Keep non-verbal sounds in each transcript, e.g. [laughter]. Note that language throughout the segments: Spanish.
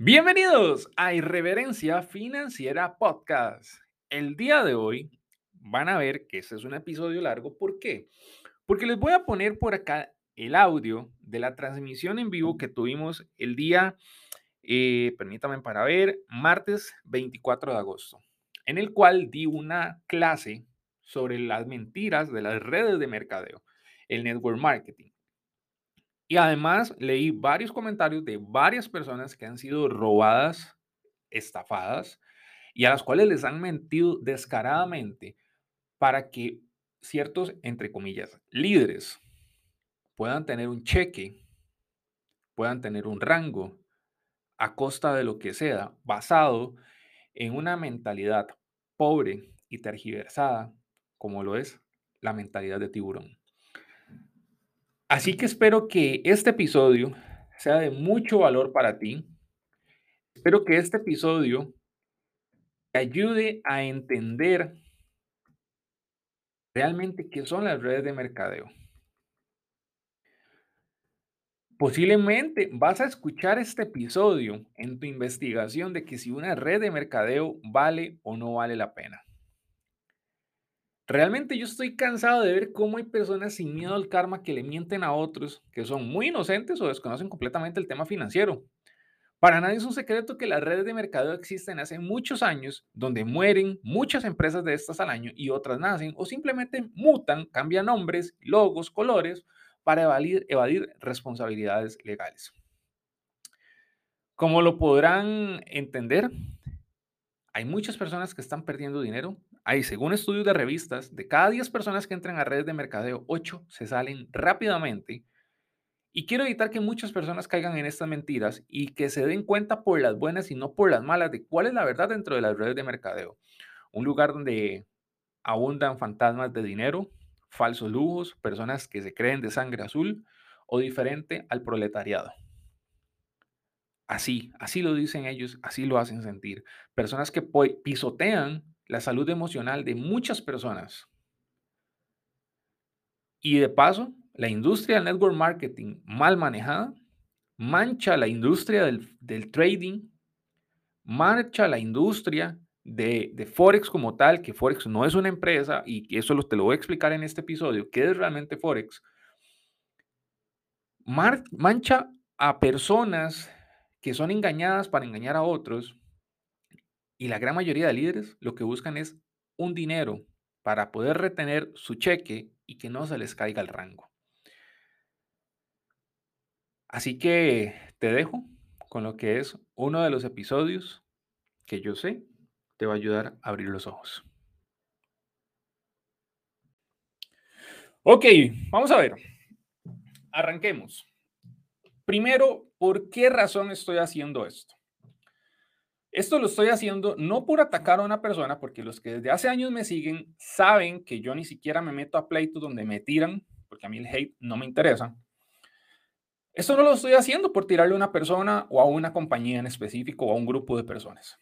Bienvenidos a Irreverencia Financiera Podcast. El día de hoy van a ver que este es un episodio largo. ¿Por qué? Porque les voy a poner por acá el audio de la transmisión en vivo que tuvimos el día, eh, permítanme para ver, martes 24 de agosto, en el cual di una clase sobre las mentiras de las redes de mercadeo, el network marketing. Y además leí varios comentarios de varias personas que han sido robadas, estafadas y a las cuales les han mentido descaradamente para que ciertos, entre comillas, líderes puedan tener un cheque, puedan tener un rango a costa de lo que sea, basado en una mentalidad pobre y tergiversada, como lo es la mentalidad de tiburón. Así que espero que este episodio sea de mucho valor para ti. Espero que este episodio te ayude a entender realmente qué son las redes de mercadeo. Posiblemente vas a escuchar este episodio en tu investigación de que si una red de mercadeo vale o no vale la pena. Realmente yo estoy cansado de ver cómo hay personas sin miedo al karma que le mienten a otros que son muy inocentes o desconocen completamente el tema financiero. Para nadie es un secreto que las redes de mercadeo existen hace muchos años, donde mueren muchas empresas de estas al año y otras nacen o simplemente mutan, cambian nombres, logos, colores para evadir, evadir responsabilidades legales. Como lo podrán entender, hay muchas personas que están perdiendo dinero hay, según estudios de revistas, de cada 10 personas que entran a redes de mercadeo, 8 se salen rápidamente. Y quiero evitar que muchas personas caigan en estas mentiras y que se den cuenta por las buenas y no por las malas de cuál es la verdad dentro de las redes de mercadeo. Un lugar donde abundan fantasmas de dinero, falsos lujos, personas que se creen de sangre azul o diferente al proletariado. Así, así lo dicen ellos, así lo hacen sentir. Personas que pisotean la salud emocional de muchas personas. Y de paso, la industria del network marketing mal manejada mancha la industria del, trading, mancha la industria de, de, Forex como tal, que Forex no es una empresa y eso te lo voy a explicar en este episodio, qué es realmente Forex. mancha a personas que son engañadas para engañar a otros y la gran mayoría de líderes lo que buscan es un dinero para poder retener su cheque y que no se les caiga el rango. Así que te dejo con lo que es uno de los episodios que yo sé te va a ayudar a abrir los ojos. Ok, vamos a ver. Arranquemos. Primero, ¿por qué razón estoy haciendo esto? Esto lo estoy haciendo no por atacar a una persona, porque los que desde hace años me siguen saben que yo ni siquiera me meto a pleitos donde me tiran, porque a mí el hate no me interesa. Esto no lo estoy haciendo por tirarle a una persona o a una compañía en específico o a un grupo de personas.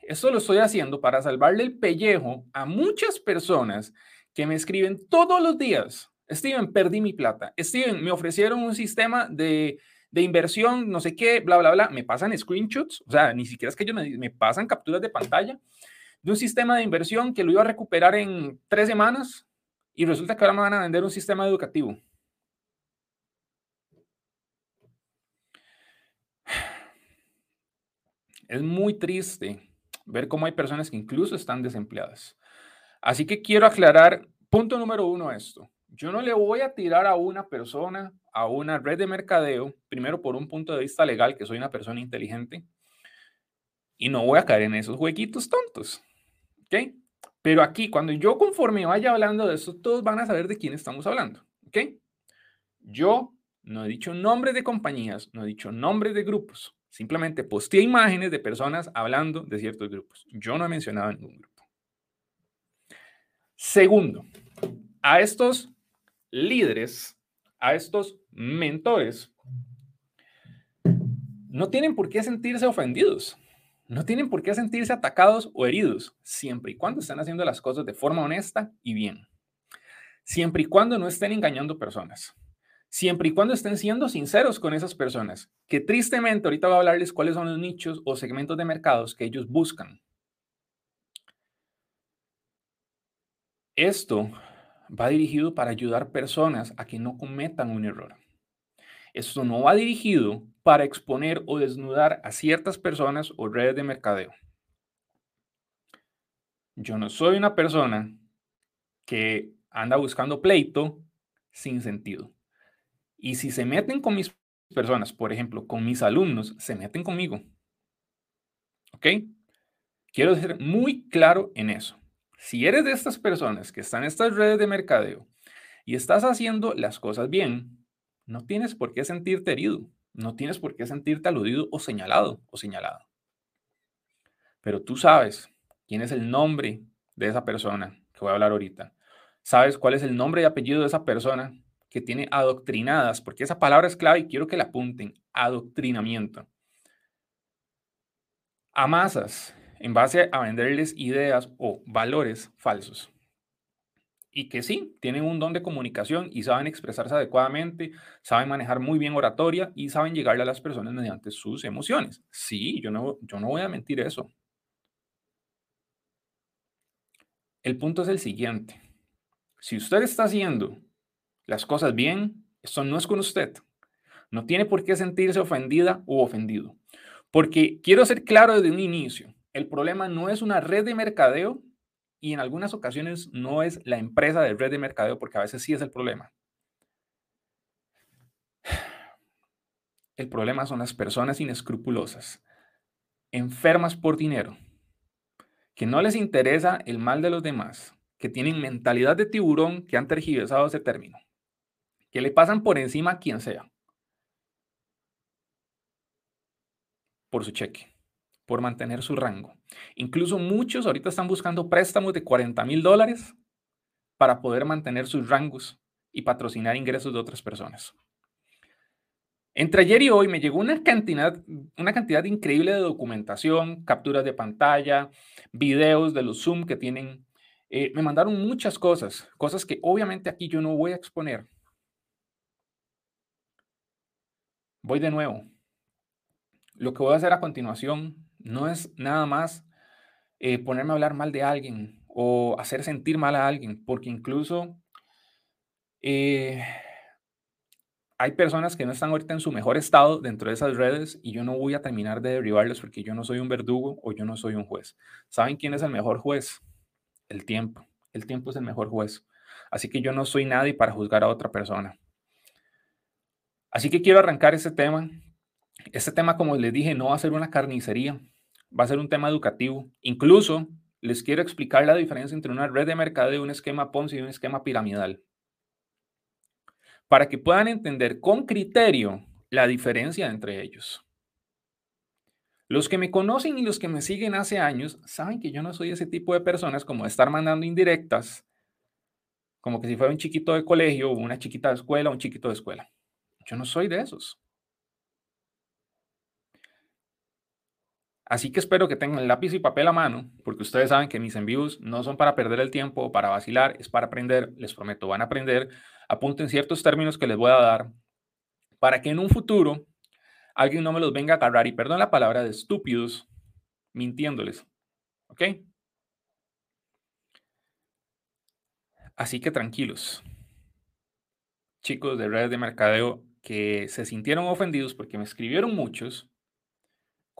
Esto lo estoy haciendo para salvarle el pellejo a muchas personas que me escriben todos los días. Steven, perdí mi plata. Steven, me ofrecieron un sistema de de inversión, no sé qué, bla, bla, bla, me pasan screenshots, o sea, ni siquiera es que ellos me, pasan capturas de pantalla de un sistema de inversión que lo iba a recuperar en tres semanas y resulta que ahora me van a vender un sistema educativo. Es muy triste ver cómo hay personas que incluso están desempleadas. Así que quiero aclarar, punto número uno, esto. Yo no le voy a tirar a una persona, a una red de mercadeo, primero por un punto de vista legal, que soy una persona inteligente, y no voy a caer en esos huequitos tontos. ¿Ok? Pero aquí, cuando yo conforme vaya hablando de eso, todos van a saber de quién estamos hablando. ¿Ok? Yo no he dicho nombres de compañías, no he dicho nombres de grupos. Simplemente posteé imágenes de personas hablando de ciertos grupos. Yo no he mencionado ningún grupo. Segundo, a estos líderes, a estos mentores, no tienen por qué sentirse ofendidos, no tienen por qué sentirse atacados o heridos, siempre y cuando estén haciendo las cosas de forma honesta y bien, siempre y cuando no estén engañando personas, siempre y cuando estén siendo sinceros con esas personas, que tristemente ahorita voy a hablarles cuáles son los nichos o segmentos de mercados que ellos buscan. Esto va dirigido para ayudar personas a que no cometan un error. Esto no va dirigido para exponer o desnudar a ciertas personas o redes de mercadeo. Yo no soy una persona que anda buscando pleito sin sentido. Y si se meten con mis personas, por ejemplo, con mis alumnos, se meten conmigo. ¿Ok? Quiero ser muy claro en eso. Si eres de estas personas que están en estas redes de mercadeo y estás haciendo las cosas bien, no tienes por qué sentirte herido, no tienes por qué sentirte aludido o señalado o señalado. Pero tú sabes quién es el nombre de esa persona que voy a hablar ahorita. Sabes cuál es el nombre y apellido de esa persona que tiene adoctrinadas, porque esa palabra es clave y quiero que la apunten, adoctrinamiento. A masas en base a venderles ideas o valores falsos. Y que sí, tienen un don de comunicación y saben expresarse adecuadamente, saben manejar muy bien oratoria y saben llegarle a las personas mediante sus emociones. Sí, yo no, yo no voy a mentir eso. El punto es el siguiente. Si usted está haciendo las cosas bien, eso no es con usted. No tiene por qué sentirse ofendida o ofendido. Porque quiero ser claro desde un inicio, el problema no es una red de mercadeo y en algunas ocasiones no es la empresa de red de mercadeo, porque a veces sí es el problema. El problema son las personas inescrupulosas, enfermas por dinero, que no les interesa el mal de los demás, que tienen mentalidad de tiburón, que han tergiversado ese término que le pasan por encima a quien sea. Por su cheque, por mantener su rango. Incluso muchos ahorita están buscando préstamos de 40 mil dólares para poder mantener sus rangos y patrocinar ingresos de otras personas. Entre ayer y hoy me llegó una cantidad, una cantidad increíble de documentación, capturas de pantalla, videos de los Zoom que tienen. Eh, me mandaron muchas cosas, cosas que obviamente aquí yo no voy a exponer, Voy de nuevo. Lo que voy a hacer a continuación no es nada más eh, ponerme a hablar mal de alguien o hacer sentir mal a alguien, porque incluso eh, hay personas que no están ahorita en su mejor estado dentro de esas redes y yo no voy a terminar de derribarlos porque yo no soy un verdugo o yo no soy un juez. ¿Saben quién es el mejor juez? El tiempo. El tiempo es el mejor juez. Así que yo no soy nadie para juzgar a otra persona. Así que quiero arrancar ese tema. Este tema, como les dije, no va a ser una carnicería, va a ser un tema educativo. Incluso les quiero explicar la diferencia entre una red de mercadeo, un esquema Ponzi y un esquema piramidal. Para que puedan entender con criterio la diferencia entre ellos. Los que me conocen y los que me siguen hace años saben que yo no soy ese tipo de personas como estar mandando indirectas, como que si fuera un chiquito de colegio una chiquita de escuela un chiquito de escuela. Yo no soy de esos. Así que espero que tengan lápiz y papel a mano, porque ustedes saben que mis envíos no son para perder el tiempo para vacilar, es para aprender. Les prometo, van a aprender. Apunten ciertos términos que les voy a dar para que en un futuro alguien no me los venga a agarrar, y perdón la palabra, de estúpidos, mintiéndoles. ¿Ok? Así que tranquilos. Chicos de redes de mercadeo, que se sintieron ofendidos porque me escribieron muchos,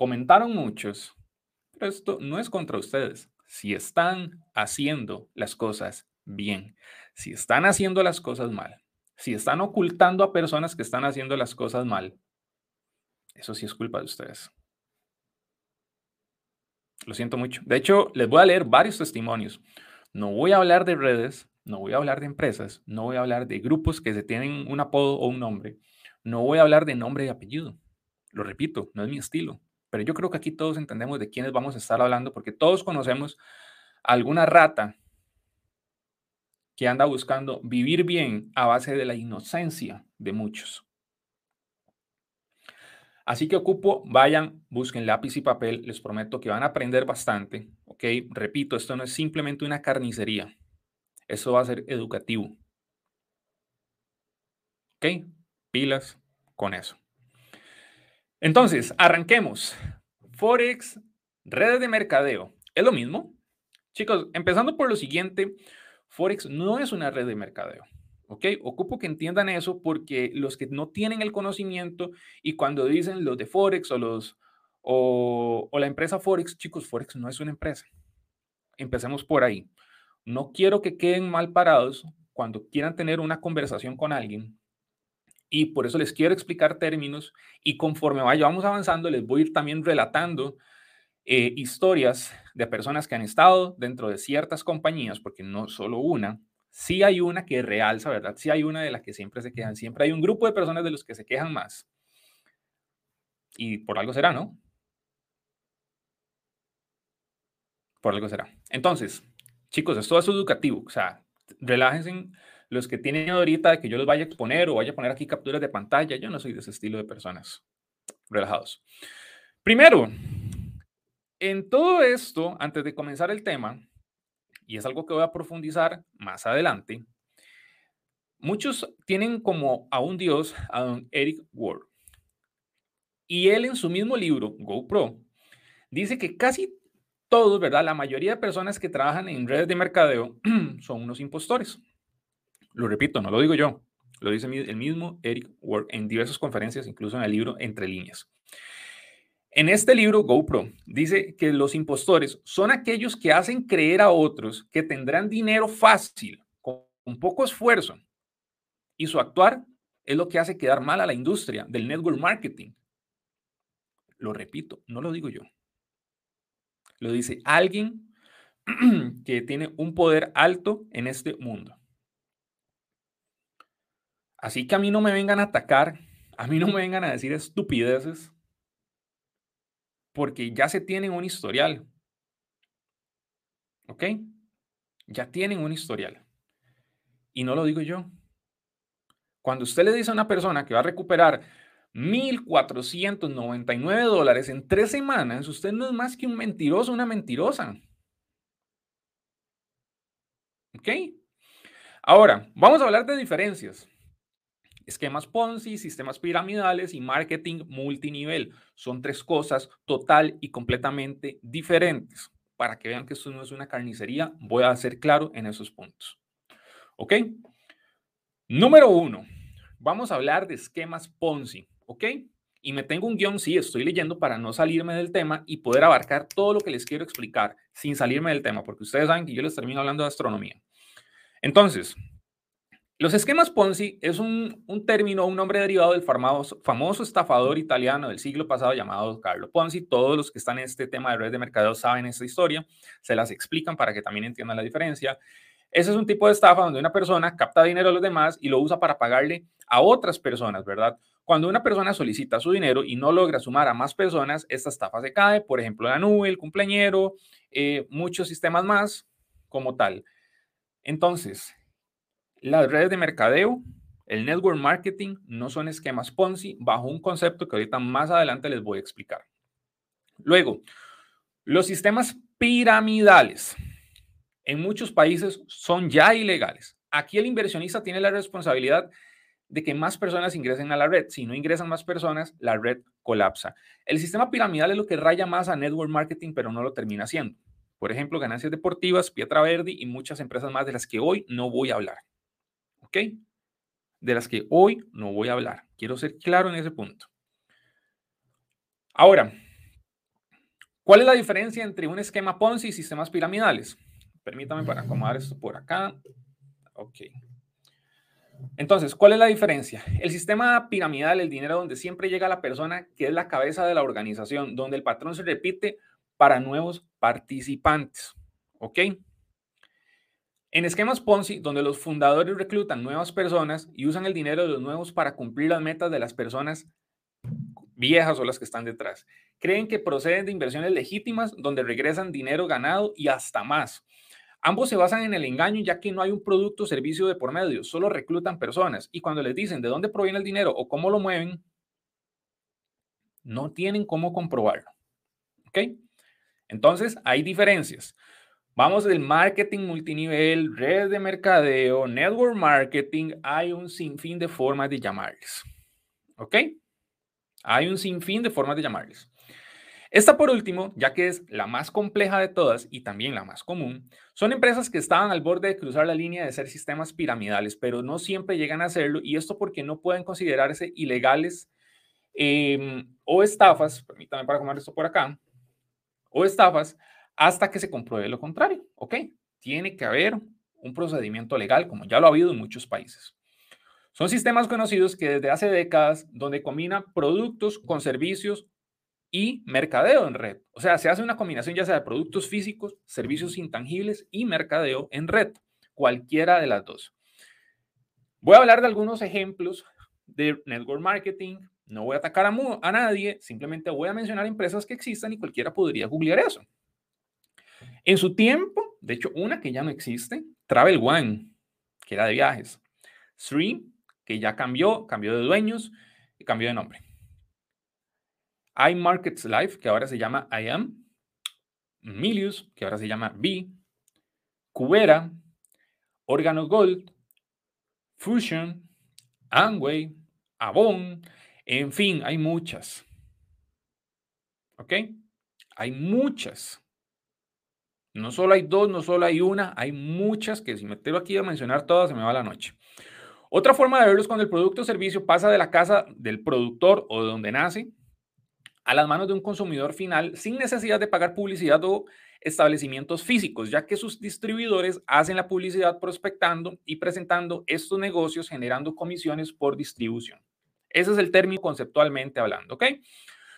comentaron muchos, pero esto no es contra ustedes. Si están haciendo las cosas bien, si están haciendo las cosas mal, si están ocultando a personas que están haciendo las cosas mal, eso sí es culpa de ustedes. Lo siento mucho. De hecho, les voy a leer varios testimonios. No voy a hablar de redes, no voy a hablar de empresas, no voy a hablar de grupos que se tienen un apodo o un nombre. No voy a hablar de nombre y apellido. Lo repito, no es mi estilo. Pero yo creo que aquí todos entendemos de quiénes vamos a estar hablando porque todos conocemos alguna rata que anda buscando vivir bien a base de la inocencia de muchos. Así que ocupo, vayan, busquen lápiz y papel, les prometo que van a aprender bastante, ¿ok? Repito, esto no es simplemente una carnicería, eso va a ser educativo. ¿Ok? pilas con eso. Entonces, arranquemos. Forex, redes de mercadeo. ¿Es lo mismo? Chicos, empezando por lo siguiente, Forex no es una red de mercadeo. ¿Ok? Ocupo que entiendan eso porque los que no tienen el conocimiento y cuando dicen los de Forex o los o, o la empresa Forex, chicos, Forex no es una empresa. Empecemos por ahí. No quiero que queden mal parados cuando quieran tener una conversación con alguien y por eso les quiero explicar términos y conforme vayamos avanzando les voy a ir también relatando eh, historias de personas que han estado dentro de ciertas compañías, porque no solo una, sí hay una que realza, ¿verdad? Sí hay una de las que siempre se quejan, siempre hay un grupo de personas de los que se quejan más. Y por algo será, ¿no? Por algo será. Entonces, chicos, esto es educativo, o sea, relájense los que tienen ahorita que yo los vaya a exponer o vaya a poner aquí capturas de pantalla, yo no soy de ese estilo de personas. Relajados. Primero, en todo esto, antes de comenzar el tema, y es algo que voy a profundizar más adelante, muchos tienen como a un dios a don Eric Ward. Y él en su mismo libro, GoPro, dice que casi todos, ¿verdad? La mayoría de personas que trabajan en redes de mercadeo [clears throat] son unos impostores. Lo repito, no lo digo yo, lo dice el mismo Eric Ward en diversas conferencias, incluso en el libro Entre líneas. En este libro, GoPro dice que los impostores son aquellos que hacen creer a otros que tendrán dinero fácil, con poco esfuerzo, y su actuar es lo que hace quedar mal a la industria del network marketing. Lo repito, no lo digo yo. Lo dice alguien [clears throat] que tiene un poder alto en este mundo. Así que a mí no me vengan a atacar, a mí no me vengan a decir estupideces, porque ya se tienen un historial. ¿Ok? Ya tienen un historial. Y no lo digo yo. Cuando usted le dice a una persona que va a recuperar 1.499 dólares en tres semanas, usted no es más que un mentiroso, una mentirosa. ¿Ok? Ahora, vamos a hablar de diferencias. Esquemas Ponzi, sistemas piramidales y marketing multinivel. Son tres cosas total y completamente diferentes. Para que vean que esto no es una carnicería, voy a ser claro en esos puntos. ¿Ok? Número uno, vamos a hablar de esquemas Ponzi. ¿Ok? Y me tengo un guion, sí, estoy leyendo para no salirme del tema y poder abarcar todo lo que les quiero explicar sin salirme del tema, porque ustedes saben que yo les termino hablando de astronomía. Entonces, los esquemas Ponzi es un, término, un nombre derivado del famoso, famoso, estafador italiano del siglo pasado llamado Carlo Ponzi. Todos los que están en este tema de redes de mercadeo saben esta historia, se las explican para que también entiendan la diferencia. Ese es un tipo de estafa donde una persona capta dinero a los demás y lo usa para pagarle a otras personas, ¿verdad? Cuando una persona solicita su dinero y no logra sumar a más personas, esta estafa se cae, por ejemplo, la nube, el cumpleañero, eh, muchos sistemas más como tal. Entonces, las redes de mercadeo, el network marketing no son esquemas Ponzi bajo un concepto que ahorita más adelante les voy a explicar. Luego, los sistemas piramidales en muchos países son ya ilegales. Aquí el inversionista tiene la responsabilidad de que más personas ingresen a la red. Si no ingresan más personas, la red colapsa. El sistema piramidal es lo que raya más a network marketing, pero no lo termina haciendo. Por ejemplo, ganancias deportivas, Pietra Verde y muchas empresas más de las que hoy no voy a hablar. ¿Ok? De las que hoy no voy a hablar. Quiero ser claro en ese punto. Ahora, ¿cuál es la diferencia entre un esquema Ponzi y sistemas piramidales? Permítame para acomodar esto por acá. Ok. Entonces, ¿cuál es la diferencia? El sistema piramidal, el dinero donde siempre llega la persona que es la cabeza de la organización, donde el patrón se repite para nuevos participantes. ¿Ok? En esquemas Ponzi, donde los fundadores reclutan nuevas personas y usan el dinero de los nuevos para cumplir las metas de las personas viejas o las que están detrás. Creen que proceden de inversiones legítimas donde regresan dinero ganado y hasta más. Ambos se basan en el engaño ya que no hay un producto o servicio de por medio, solo reclutan personas y cuando les dicen de dónde proviene el dinero o cómo lo mueven, no tienen cómo comprobarlo. ¿Ok? Entonces, hay diferencias. Vamos del marketing multinivel, red de mercadeo, network marketing, hay un sinfín de formas de llamarles. ¿Ok? Hay un sinfín de formas de llamarles. Esta por último, ya que es la más compleja de todas y también la más común, son empresas que estaban al borde de cruzar la línea de ser sistemas piramidales, pero no siempre llegan a hacerlo y esto porque no pueden considerarse ilegales em, o estafas, permítame para comer esto por acá, o estafas hasta que se compruebe lo contrario, ¿ok? Tiene que haber un procedimiento legal, como ya lo ha habido en muchos países. Son sistemas conocidos que desde hace décadas, donde combinan productos con servicios y mercadeo en red. O sea, se hace una combinación ya sea de productos físicos, servicios intangibles y mercadeo en red, cualquiera de las dos. Voy a hablar de algunos ejemplos de network marketing. No voy a atacar a, a nadie, simplemente voy a mencionar empresas que existan y cualquiera podría googlear eso. En su tiempo, de hecho, una que ya no existe, Travel One, que era de viajes. Stream, que ya cambió, cambió de dueños y cambió de nombre iMarkets Life, que ahora se llama IAM, Milius, que ahora se llama B, Cubera, Organo Gold, Fusion, Amway, Avon, en fin, hay muchas. ¿Ok? Hay muchas. No solo hay dos, no solo hay una, hay muchas que si me tengo aquí a mencionar todas se me va la noche. Otra forma de verlo es cuando el producto o servicio pasa de la casa del productor o de donde nace a las manos de un consumidor final sin necesidad de pagar publicidad o establecimientos físicos, ya que sus distribuidores hacen la publicidad prospectando y presentando estos negocios generando comisiones por distribución. Ese es el término conceptualmente hablando, ¿ok?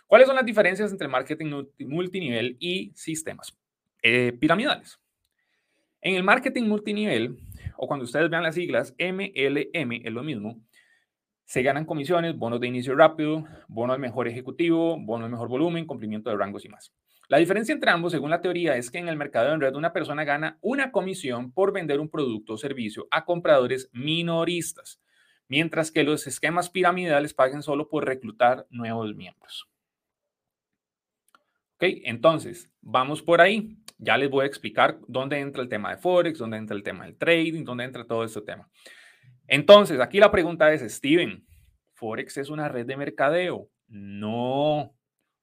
¿Cuáles son las diferencias entre marketing multinivel y sistemas eh, piramidales? En el marketing multinivel, o cuando ustedes vean las siglas, MLM es lo mismo, se ganan comisiones, bonos de inicio rápido, bono al mejor ejecutivo, bono al mejor volumen, cumplimiento de rangos y más. La diferencia entre ambos, según la teoría, es que en el mercado en red una persona gana una comisión por vender un producto o servicio a compradores minoristas, mientras que los esquemas piramidales paguen solo por reclutar nuevos miembros. Ok, entonces, vamos por ahí. Ya les voy a explicar dónde entra el tema de Forex, dónde entra el tema del trading, dónde entra todo este tema. Entonces, aquí la pregunta es, Steven, ¿Forex es una red de mercadeo? No,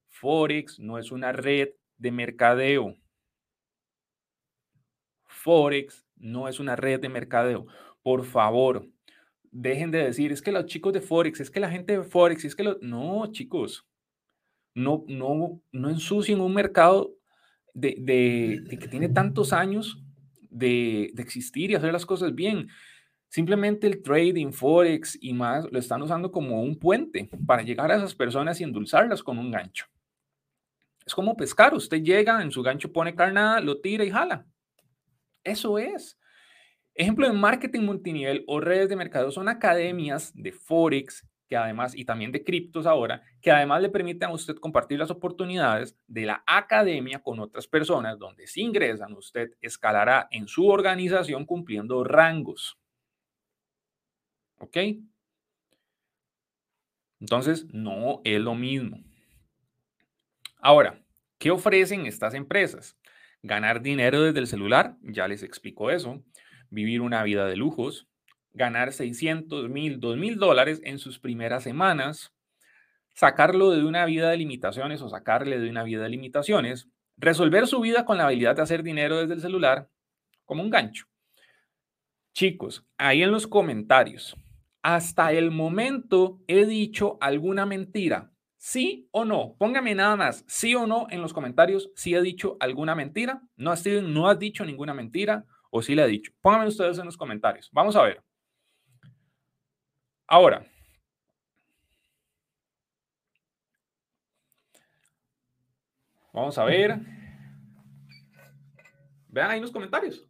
Forex no es una red de mercadeo. Forex no es una red de mercadeo. Por favor, dejen de decir, es que los chicos de Forex, es que la gente de Forex, es que los... No, chicos, no, no, no ensucien un mercado de, que tiene tantos años de, de existir y hacer las cosas bien. Simplemente el trading, forex y más lo están usando como un puente para llegar a esas personas y endulzarlas con un gancho. Es como pescar, usted llega, en su gancho pone carnada, lo tira y jala. Eso es. Ejemplo de marketing multinivel o redes de mercado son academias de forex que además y también de criptos ahora, que además le permiten a usted compartir las oportunidades de la academia con otras personas, donde si ingresan usted escalará en su organización cumpliendo rangos. ¿Ok? Entonces, no es lo mismo. Ahora, ¿qué ofrecen estas empresas? Ganar dinero desde el celular, ya les explico eso. Vivir una vida de lujos, ganar 600 mil, 2 mil dólares en sus primeras semanas, sacarlo de una vida de limitaciones o sacarle de una vida de limitaciones, resolver su vida con la habilidad de hacer dinero desde el celular como un gancho. Chicos, ahí en los comentarios, hasta el momento he dicho alguna mentira. ¿Sí o no? Póngame nada más, sí o no en los comentarios si he dicho alguna mentira. No has, no has dicho ninguna mentira o sí le he dicho. Pónganme ustedes en los comentarios. Vamos a ver. Ahora. Vamos a ver. Vean ahí los comentarios.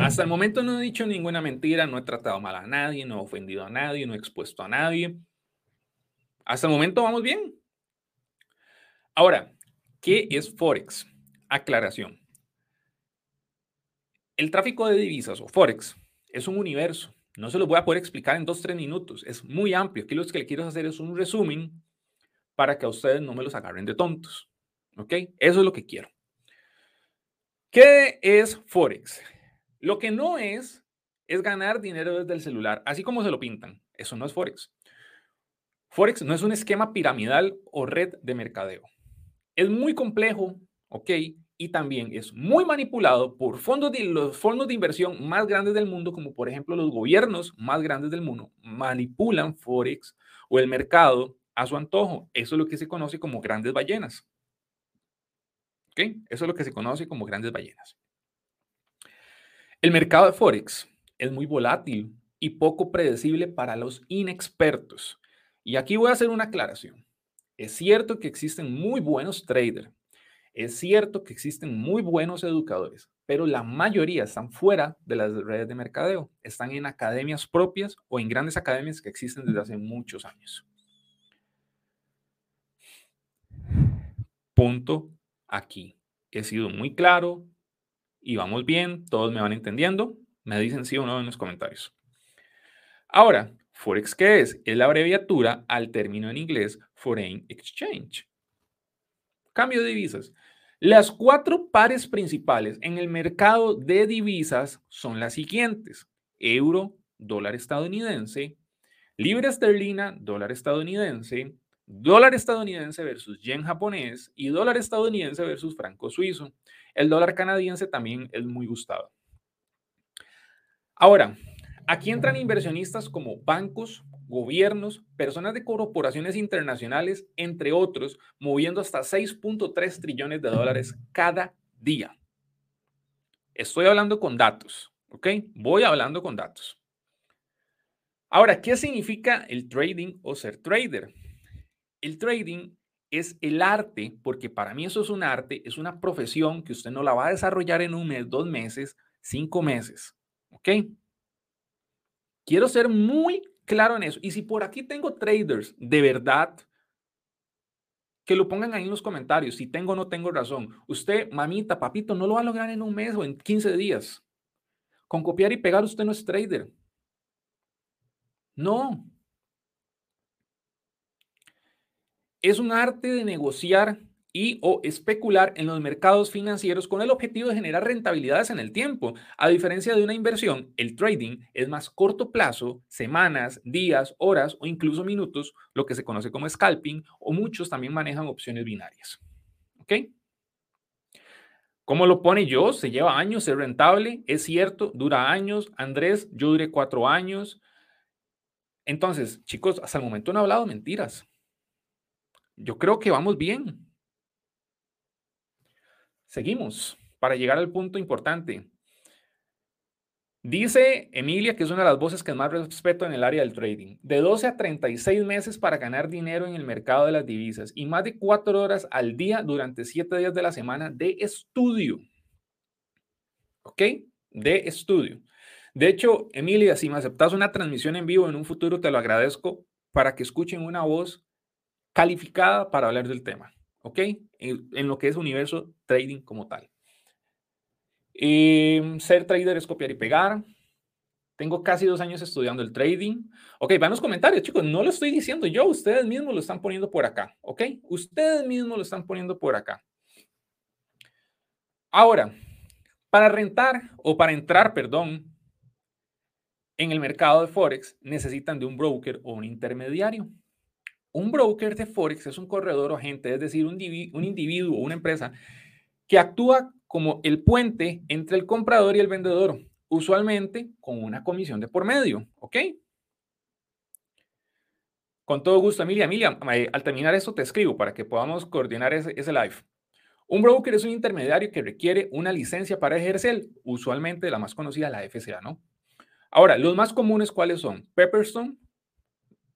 Hasta el momento no he dicho ninguna mentira, no he tratado mal a nadie, no he ofendido a nadie, no he expuesto a nadie. Hasta el momento vamos bien. Ahora, ¿qué es Forex? Aclaración. El tráfico de divisas o Forex es un universo. No se lo voy a poder explicar en dos, tres minutos. Es muy amplio. Aquí lo que le quiero hacer es un resumen para que a ustedes no me los agarren de tontos. ¿Ok? Eso es lo que quiero. ¿Qué es Forex? Lo que no es es ganar dinero desde el celular, así como se lo pintan. Eso no es Forex. Forex no es un esquema piramidal o red de mercadeo. Es muy complejo, ¿ok? Y también es muy manipulado por fondos de, los fondos de inversión más grandes del mundo, como por ejemplo los gobiernos más grandes del mundo, manipulan Forex o el mercado a su antojo. Eso es lo que se conoce como grandes ballenas. Eso es lo que se conoce como grandes ballenas. El mercado de Forex es muy volátil y poco predecible para los inexpertos. Y aquí voy a hacer una aclaración. Es cierto que existen muy buenos traders. Es cierto que existen muy buenos educadores, pero la mayoría están fuera de las redes de mercadeo. Están en academias propias o en grandes academias que existen desde hace muchos años. Punto aquí. He sido muy claro, y vamos bien, todos me van entendiendo. Me dicen sí o no en los comentarios. Ahora, Forex, ¿qué es? Es la abreviatura al término en inglés Foreign Exchange. Cambio de divisas. Las cuatro pares principales en el mercado de divisas son las siguientes. Euro, dólar estadounidense, libra esterlina, dólar estadounidense, dólar estadounidense versus yen japonés y dólar estadounidense versus franco suizo. El dólar canadiense también es muy gustado. Ahora, aquí entran inversionistas como bancos, gobiernos, personas de corporaciones internacionales, entre otros, moviendo hasta 6.3 trillones de dólares cada día. Estoy hablando con datos, ¿ok? Voy hablando con datos. Ahora, ¿qué significa el trading o ser trader? El trading es el arte, porque para mí eso es un arte, es una profesión que usted no la va a desarrollar en un mes, dos meses, cinco meses. ¿Ok? Quiero ser muy claro en eso. Y si por aquí tengo traders de verdad, que lo pongan ahí en los comentarios, si tengo o no tengo razón. Usted, mamita, papito, no lo va a lograr en un mes o en 15 días. Con copiar y pegar usted no es trader. No, es un arte de negociar y o especular en los mercados financieros con el objetivo de generar rentabilidades en el tiempo. A diferencia de una inversión, el trading es más corto plazo, semanas, días, horas o incluso minutos, lo que se conoce como scalping, o muchos también manejan opciones binarias. ¿Ok? ¿Cómo lo pone yo? Se lleva años, es rentable, es cierto, dura años. Andrés, yo duré cuatro años. Entonces, chicos, hasta el momento no he hablado mentiras. Yo creo que vamos bien. Seguimos para llegar al punto importante. Dice Emilia, que es una de las voces que más respeto en el área del trading, de 12 a 36 meses para ganar dinero en el mercado de las divisas y más de 4 horas al día durante 7 días de la semana de estudio. ¿Ok? De estudio. De hecho, Emilia, si me aceptas una transmisión en vivo en un futuro, te lo agradezco para que escuchen una voz calificada para hablar del tema, ¿ok? En, lo que es universo trading como tal. Em, ser trader es copiar y pegar. Tengo casi dos años estudiando el trading. Ok, van los comentarios, chicos. No lo estoy diciendo yo. Ustedes mismos lo están poniendo por acá. Ok, ustedes mismos lo están poniendo por acá. Ahora, para rentar o para entrar, perdón, en el mercado de Forex necesitan de un broker o un intermediario. Un broker de Forex es un corredor o agente, es decir, un, un individuo o una empresa que actúa como el puente entre el comprador y el vendedor, usualmente con una comisión de por medio, ¿ok? Con todo gusto, Emilia. Emilia, al terminar esto te escribo para que podamos coordinar ese, ese live. Un broker es un intermediario que requiere una licencia para ejercer, usualmente la más conocida, la FCA, ¿no? Ahora, los más comunes, ¿cuáles son? Pepperstone,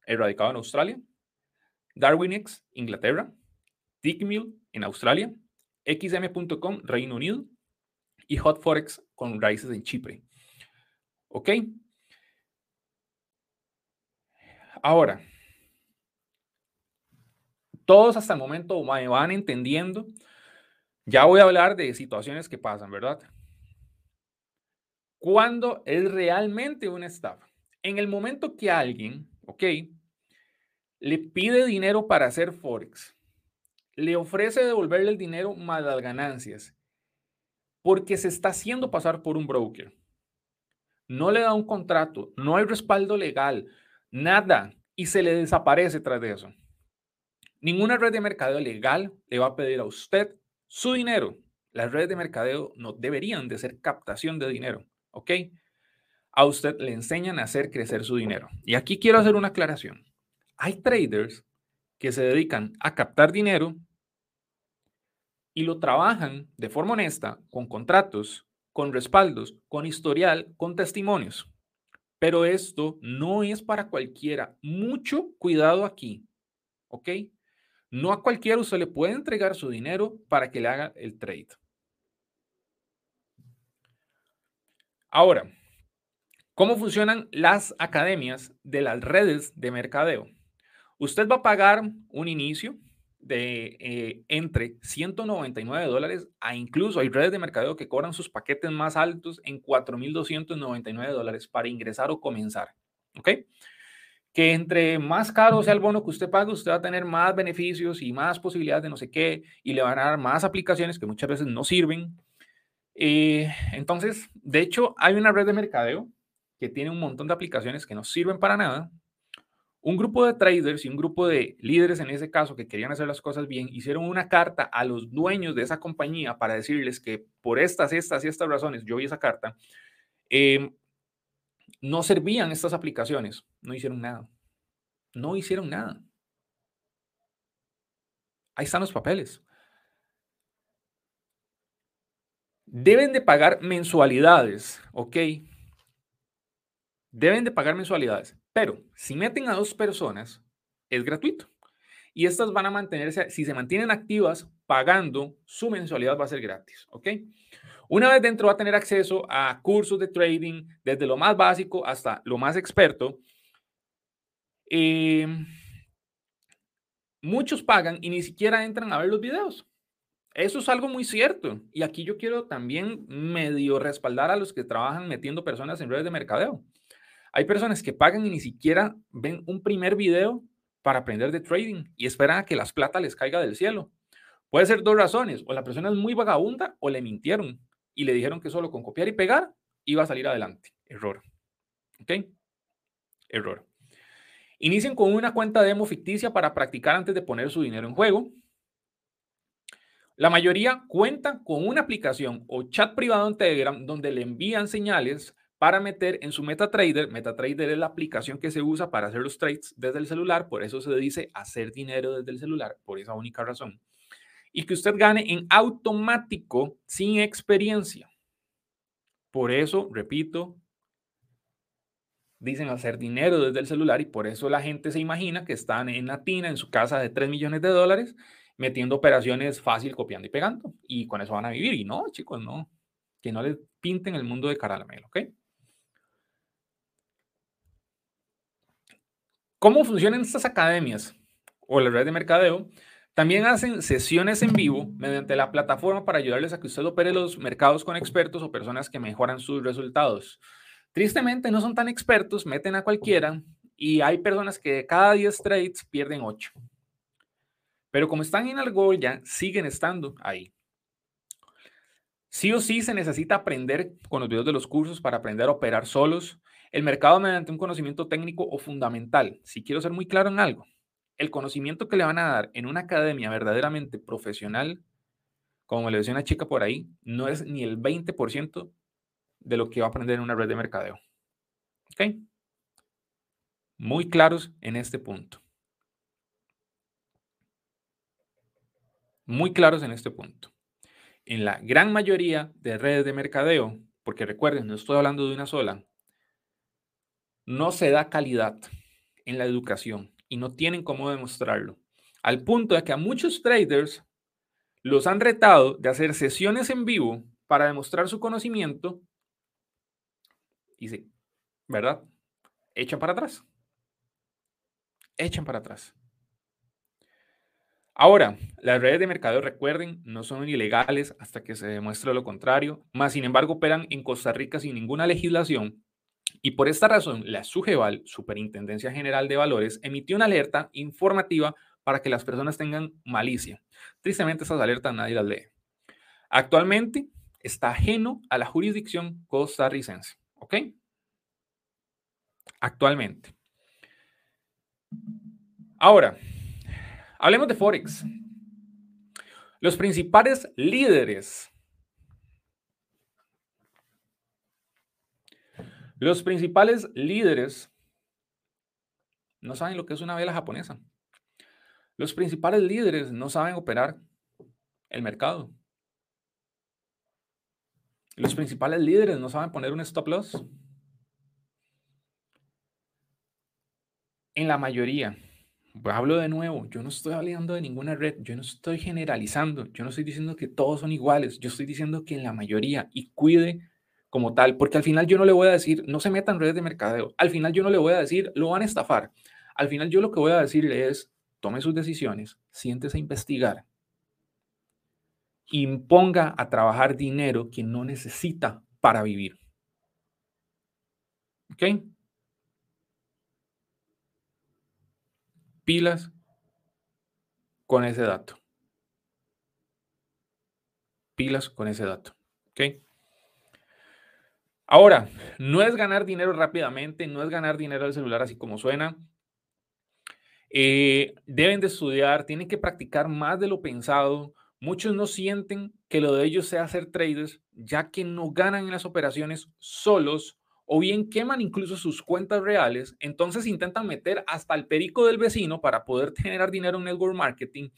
erradicado en Australia, Darwinex, Inglaterra, Tickmill en Australia, XM.com, Reino Unido y Hot Forex con raíces en Chipre. ¿Ok? Ahora, todos hasta el momento me van entendiendo. Ya voy a hablar de situaciones que pasan, ¿verdad? ¿Cuándo es realmente una estafa? En el momento que alguien, ¿ok? le pide dinero para hacer Forex, le ofrece devolverle el dinero más ganancias, porque se está haciendo pasar por un broker. no le da un contrato, no hay respaldo legal, nada, y se le desaparece tras de eso. Ninguna red de mercadeo legal le va a pedir a usted su dinero. Las redes de mercadeo no deberían de ser captación de dinero, ¿ok? A usted le enseñan a hacer crecer su dinero. Y aquí quiero hacer una aclaración. Hay traders que se dedican a captar dinero y lo trabajan de forma honesta, con contratos, con respaldos, con historial, con testimonios. Pero esto no es para cualquiera. Mucho cuidado aquí, ¿ok? No a cualquiera usted le puede entregar su dinero para que le haga el trade. Ahora, ¿cómo funcionan las academias de las redes de mercadeo? Usted va a pagar un inicio de eh, entre 199 dólares a incluso hay redes de mercadeo que cobran sus paquetes más altos en 4.299 dólares para ingresar o comenzar. ¿Ok? Que entre más caro sea el bono que usted pague, usted va a tener más beneficios y más posibilidades de no sé qué y le van a dar más aplicaciones que muchas veces no sirven. Eh, entonces, de hecho, hay una red de mercadeo que tiene un montón de aplicaciones que no sirven para nada, un grupo de traders y un grupo de líderes en ese caso que querían hacer las cosas bien, hicieron una carta a los dueños de esa compañía para decirles que por estas, estas y estas razones, yo vi esa carta, em, no servían estas aplicaciones, no hicieron nada. No hicieron nada. Ahí están los papeles. Deben de pagar mensualidades, ¿ok? Deben de pagar mensualidades. Pero si meten a dos personas, es gratuito. Y estas van a mantenerse, si se mantienen activas, pagando, su mensualidad va a ser gratis. ¿Ok? Una vez dentro va a tener acceso a cursos de trading, desde lo más básico hasta lo más experto. Em, muchos pagan y ni siquiera entran a ver los videos. Eso es algo muy cierto. Y aquí yo quiero también medio respaldar a los que trabajan metiendo personas en redes de mercadeo. Hay personas que pagan y ni siquiera ven un primer video para aprender de trading y esperan a que las plata les caiga del cielo. Puede ser dos razones, o la persona es muy vagabunda o le mintieron y le dijeron que solo con copiar y pegar iba a salir adelante. Error. ¿Ok? Error. Inicien con una cuenta demo ficticia para practicar antes de poner su dinero en juego. La mayoría cuenta con una aplicación o chat privado en Telegram donde le envían señales para meter en su MetaTrader. MetaTrader es la aplicación que se usa para hacer los trades desde el celular, por eso se dice hacer dinero desde el celular, por esa única razón. Y que usted gane en automático sin experiencia. Por eso, repito, dicen hacer dinero desde el celular y por eso la gente se imagina que están en la tina, en su casa de 3 millones de dólares, metiendo operaciones fácil, copiando y pegando. Y con eso van a vivir. Y no, chicos, no. Que no les pinten el mundo de caramelo, ¿ok? ¿Cómo funcionan estas academias o la red de mercadeo? También hacen sesiones en vivo mediante la plataforma para ayudarles a que usted opere los mercados con expertos o personas que mejoran sus resultados. Tristemente no son tan expertos, meten a cualquiera y hay personas que cada 10 trades pierden 8. Pero como están en algo ya siguen estando ahí. Sí o sí se necesita aprender con los videos de los cursos para aprender a operar solos, el mercado mediante un conocimiento técnico o fundamental. Si quiero ser muy claro en algo, el conocimiento que le van a dar en una academia verdaderamente profesional, como le decía una chica por ahí, no es ni el 20% de lo que va a aprender en una red de mercadeo. ¿Ok? Muy claros en este punto. Muy claros en este punto. En la gran mayoría de redes de mercadeo, porque recuerden, no estoy hablando de una sola, no se da calidad en la educación y no tienen cómo demostrarlo. Al punto de que a muchos traders los han retado de hacer sesiones en vivo para demostrar su conocimiento y sí, ¿verdad? Echan para atrás. Echan para atrás. Ahora, las redes de mercado, recuerden, no son ilegales hasta que se demuestre lo contrario, más sin embargo operan en Costa Rica sin ninguna legislación y por esta razón, la SUGEVAL, Superintendencia General de Valores, emitió una alerta informativa para que las personas tengan malicia. Tristemente, esas alertas nadie las lee. Actualmente está ajeno a la jurisdicción costarricense. ¿Ok? actualmente. Ahora, hablemos de Forex. Los principales líderes. Los principales líderes no saben lo que es una vela japonesa. Los principales líderes no saben operar el mercado. Los principales líderes no saben poner un stop loss. En la mayoría, hablo de nuevo, yo no estoy hablando de ninguna red, yo no estoy generalizando, yo no estoy diciendo que todos son iguales, yo estoy diciendo que en la mayoría y cuide como tal, porque al final yo no le voy a decir, no se metan redes de mercadeo, al final yo no le voy a decir, lo van a estafar, al final yo lo que voy a decirle es, tome sus decisiones, siéntese a investigar, imponga a trabajar dinero que no necesita para vivir. ¿Ok? Pilas con ese dato. Pilas con ese dato. ¿Ok? Ahora, no es ganar dinero rápidamente, no es ganar dinero del celular así como suena. Eh, deben de estudiar, tienen que practicar más de lo pensado. Muchos no sienten que lo de ellos sea ser traders, ya que no ganan en las operaciones solos o bien queman incluso sus cuentas reales, entonces intentan meter hasta el perico del vecino para poder generar dinero en network marketing.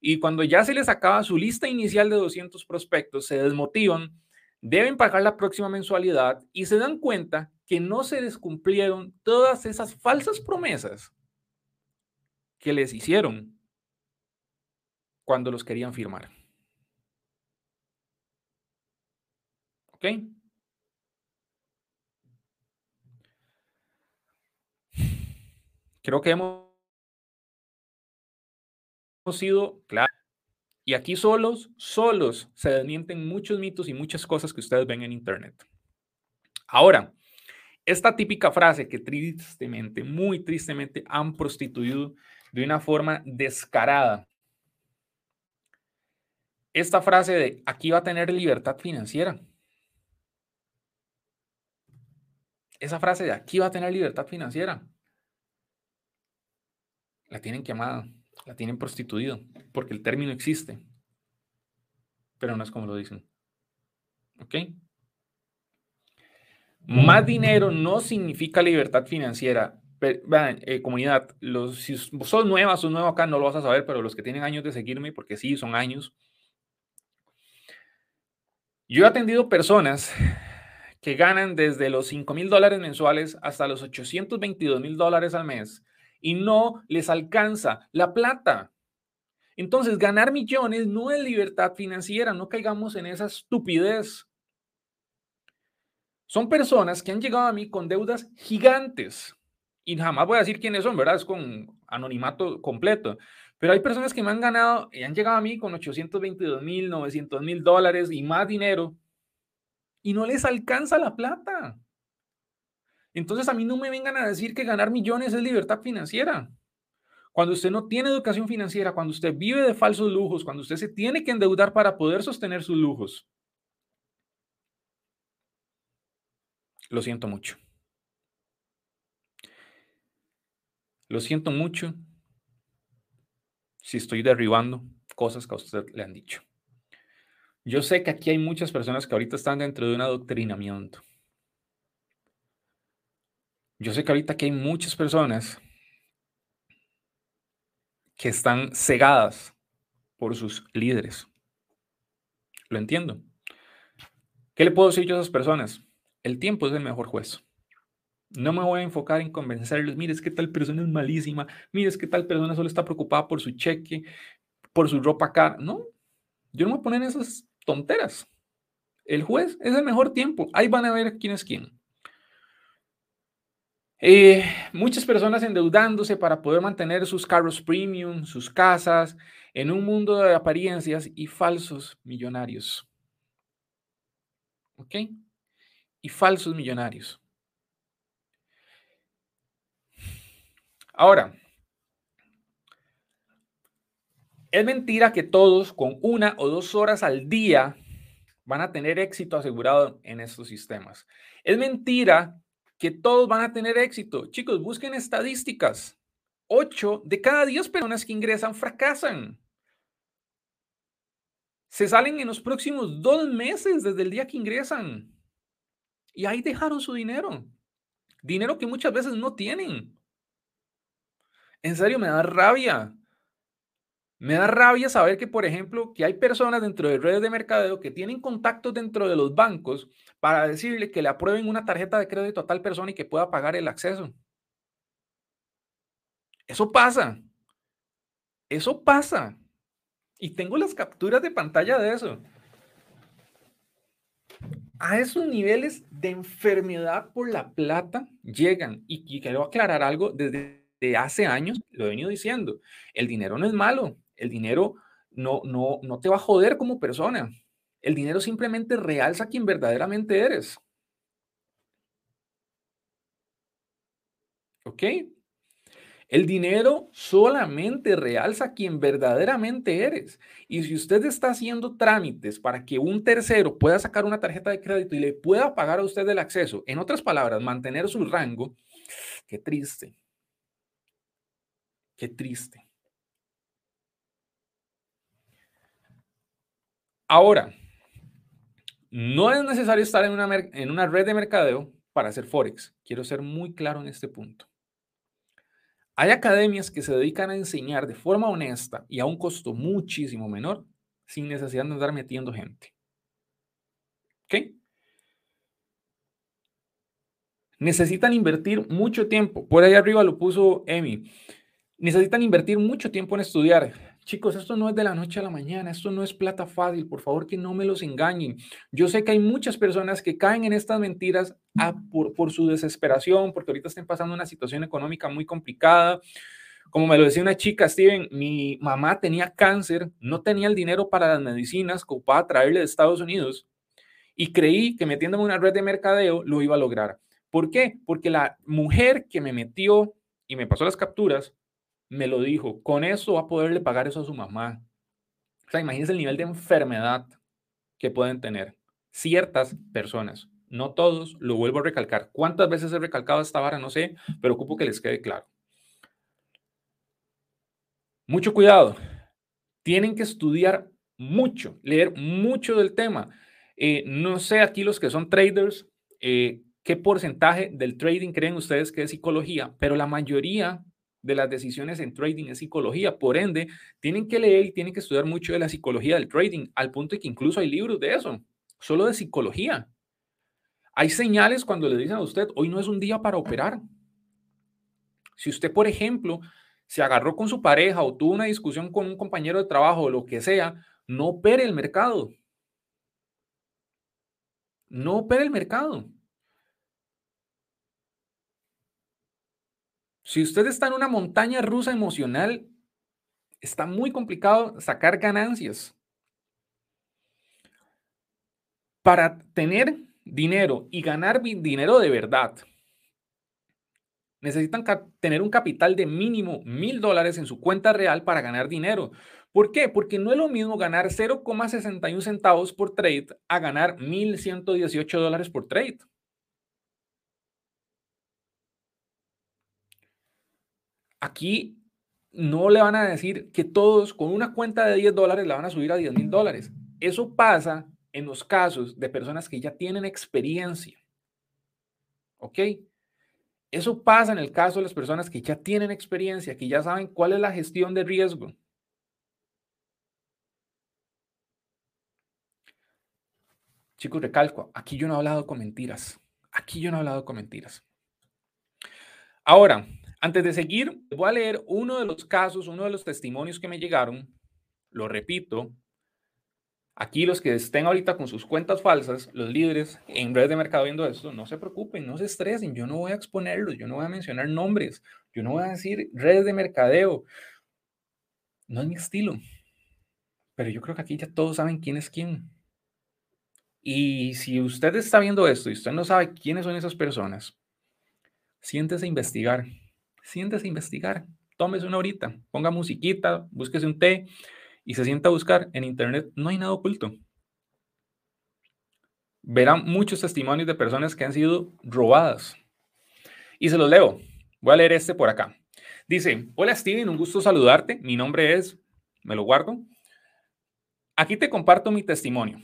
Y cuando ya se les acaba su lista inicial de 200 prospectos, se desmotivan, deben pagar la próxima mensualidad y se dan cuenta que no se les cumplieron todas esas falsas promesas que les hicieron cuando los querían firmar. ¿Ok? Creo que hemos sido claros. Y aquí solos, solos se desmienten muchos mitos y muchas cosas que ustedes ven en Internet. Ahora, esta típica frase que tristemente, muy tristemente han prostituido de una forma descarada. Esta frase de aquí va a tener libertad financiera. Esa frase de aquí va a tener libertad financiera. La tienen quemada, la tienen prostituido, porque el término existe, pero no es como lo dicen. ¿Ok? Más dinero no significa libertad financiera. Eh, comunidad, los, si son nuevas, son nuevos acá, no lo vas a saber, pero los que tienen años de seguirme, porque sí, son años. Yo he atendido personas que ganan desde los 5 mil dólares mensuales hasta los 822 mil dólares al mes y no les alcanza la plata. Entonces, ganar millones no es libertad financiera, no caigamos en esa estupidez. Son personas que han llegado a mí con deudas gigantes y jamás voy a decir quiénes son, ¿verdad? Es con anonimato completo. Pero hay personas que me han ganado y han llegado a mí con 822 mil, 900 mil dólares y más dinero y no les alcanza la plata. Entonces a mí no me vengan a decir que ganar millones es libertad financiera. Cuando usted no tiene educación financiera, cuando usted vive de falsos lujos, cuando usted se tiene que endeudar para poder sostener sus lujos. Lo siento mucho. Lo siento mucho si estoy derribando cosas que a usted le han dicho. Yo sé que aquí hay muchas personas que ahorita están dentro de un adoctrinamiento. Yo sé que ahorita aquí hay muchas personas que están cegadas por sus líderes. Lo entiendo. ¿Qué le puedo decir yo a esas personas? El tiempo es el mejor juez. No me voy a enfocar en convencerles, mire, es que tal persona es malísima, mire, es que tal persona solo está preocupada por su cheque, por su ropa cara. No, yo no me voy a poner esas tonteras. El juez es el mejor tiempo. Ahí van a ver quién es quién. Eh, muchas personas endeudándose para poder mantener sus carros premium, sus casas, en un mundo de apariencias y falsos millonarios. ¿Ok? Y falsos millonarios. Ahora, es mentira que todos con una o dos horas al día van a tener éxito asegurado en estos sistemas. Es mentira que todos van a tener éxito. Chicos, busquen estadísticas. 8 de cada 10 personas que ingresan fracasan. Se salen en los próximos dos meses desde el día que ingresan. Y ahí dejaron su dinero. Dinero que muchas veces no tienen. En serio, me da rabia. Me da rabia saber que, por ejemplo, que hay personas dentro de redes de mercadeo que tienen contactos dentro de los bancos para decirle que le aprueben una tarjeta de crédito a tal persona y que pueda pagar el acceso. Eso pasa. Eso pasa. Y tengo las capturas de pantalla de eso. A esos niveles de enfermedad por la plata llegan. Y, quiero aclarar algo desde hace años, lo he venido diciendo. El dinero no es malo. El dinero no, no, no te va a joder como persona. El dinero simplemente realza quien verdaderamente eres. ¿Ok? El dinero solamente realza quien verdaderamente eres. Y si usted está haciendo trámites para que un tercero pueda sacar una tarjeta de crédito y le pueda pagar a usted el acceso, en otras palabras, mantener su rango, qué triste. Qué triste. Ahora, no es necesario estar en una, en una red de mercadeo para hacer Forex. Quiero ser muy claro en este punto. Hay academias que se dedican a enseñar de forma honesta y a un costo muchísimo menor sin necesidad de andar metiendo gente. ¿Ok? Necesitan invertir mucho tiempo. Por ahí arriba lo puso Emi. Necesitan invertir mucho tiempo en estudiar. Chicos, esto no es de la noche a la mañana, esto no es plata fácil, por favor que no me los engañen. Yo sé que hay muchas personas que caen en estas mentiras por, por su desesperación, porque ahorita están pasando una situación económica muy complicada. Como me lo decía una chica, Steven, mi mamá tenía cáncer, no tenía el dinero para las medicinas que ocupaba traerle de Estados Unidos y creí que metiéndome en una red de mercadeo lo iba a lograr. ¿Por qué? Porque la mujer que me metió y me pasó las capturas me lo dijo, con eso va a poderle pagar eso a su mamá. O sea, imagínense el nivel de enfermedad que pueden tener ciertas personas. No todos, lo vuelvo a recalcar. ¿Cuántas veces he recalcado esta vara? No sé, pero ocupo que les quede claro. Mucho cuidado. Tienen que estudiar mucho, leer mucho del tema. Eh, no sé aquí los que son traders, eh, qué porcentaje del trading creen ustedes que es psicología, pero la mayoría de las decisiones en trading es psicología. Por ende, tienen que leer y tienen que estudiar mucho de la psicología del trading, al punto de que incluso hay libros de eso, solo de psicología. Hay señales cuando le dicen a usted, hoy no es un día para operar. Si usted, por ejemplo, se agarró con su pareja o tuvo una discusión con un compañero de trabajo o lo que sea, no opere el mercado. No opere el mercado. Si usted está en una montaña rusa emocional, está muy complicado sacar ganancias. Para tener dinero y ganar dinero de verdad, necesitan tener un capital de mínimo mil dólares en su cuenta real para ganar dinero. ¿Por qué? Porque no es lo mismo ganar 0,61 centavos por trade a ganar 1.118 dólares por trade. Aquí no le van a decir que todos con una cuenta de 10 dólares la van a subir a 10 mil dólares. Eso pasa en los casos de personas que ya tienen experiencia. ¿Ok? Eso pasa en el caso de las personas que ya tienen experiencia, que ya saben cuál es la gestión de riesgo. Chicos, recalco, aquí yo no he hablado con mentiras. Aquí yo no he hablado con mentiras. Ahora, antes de seguir, voy a leer uno de los casos, uno de los testimonios que me llegaron. Lo repito. Aquí los que estén ahorita con sus cuentas falsas, los líderes en redes de mercado viendo esto, no se preocupen, no se estresen. Yo no voy a exponerlos, yo no voy a mencionar nombres, yo no voy a decir redes de mercadeo. No es mi estilo. Pero yo creo que aquí ya todos saben quién es quién. Y si usted está viendo esto y usted no sabe quiénes son esas personas, siéntese a investigar siéntese a investigar, tómese una horita, ponga musiquita, búsquese un té y se sienta a buscar. En internet no hay nada oculto. Verán muchos testimonios de personas que han sido robadas Y se los leo. Voy a leer este por acá. Dice, hola Steven, un gusto saludarte. Mi nombre es, me lo guardo. Aquí te comparto mi testimonio.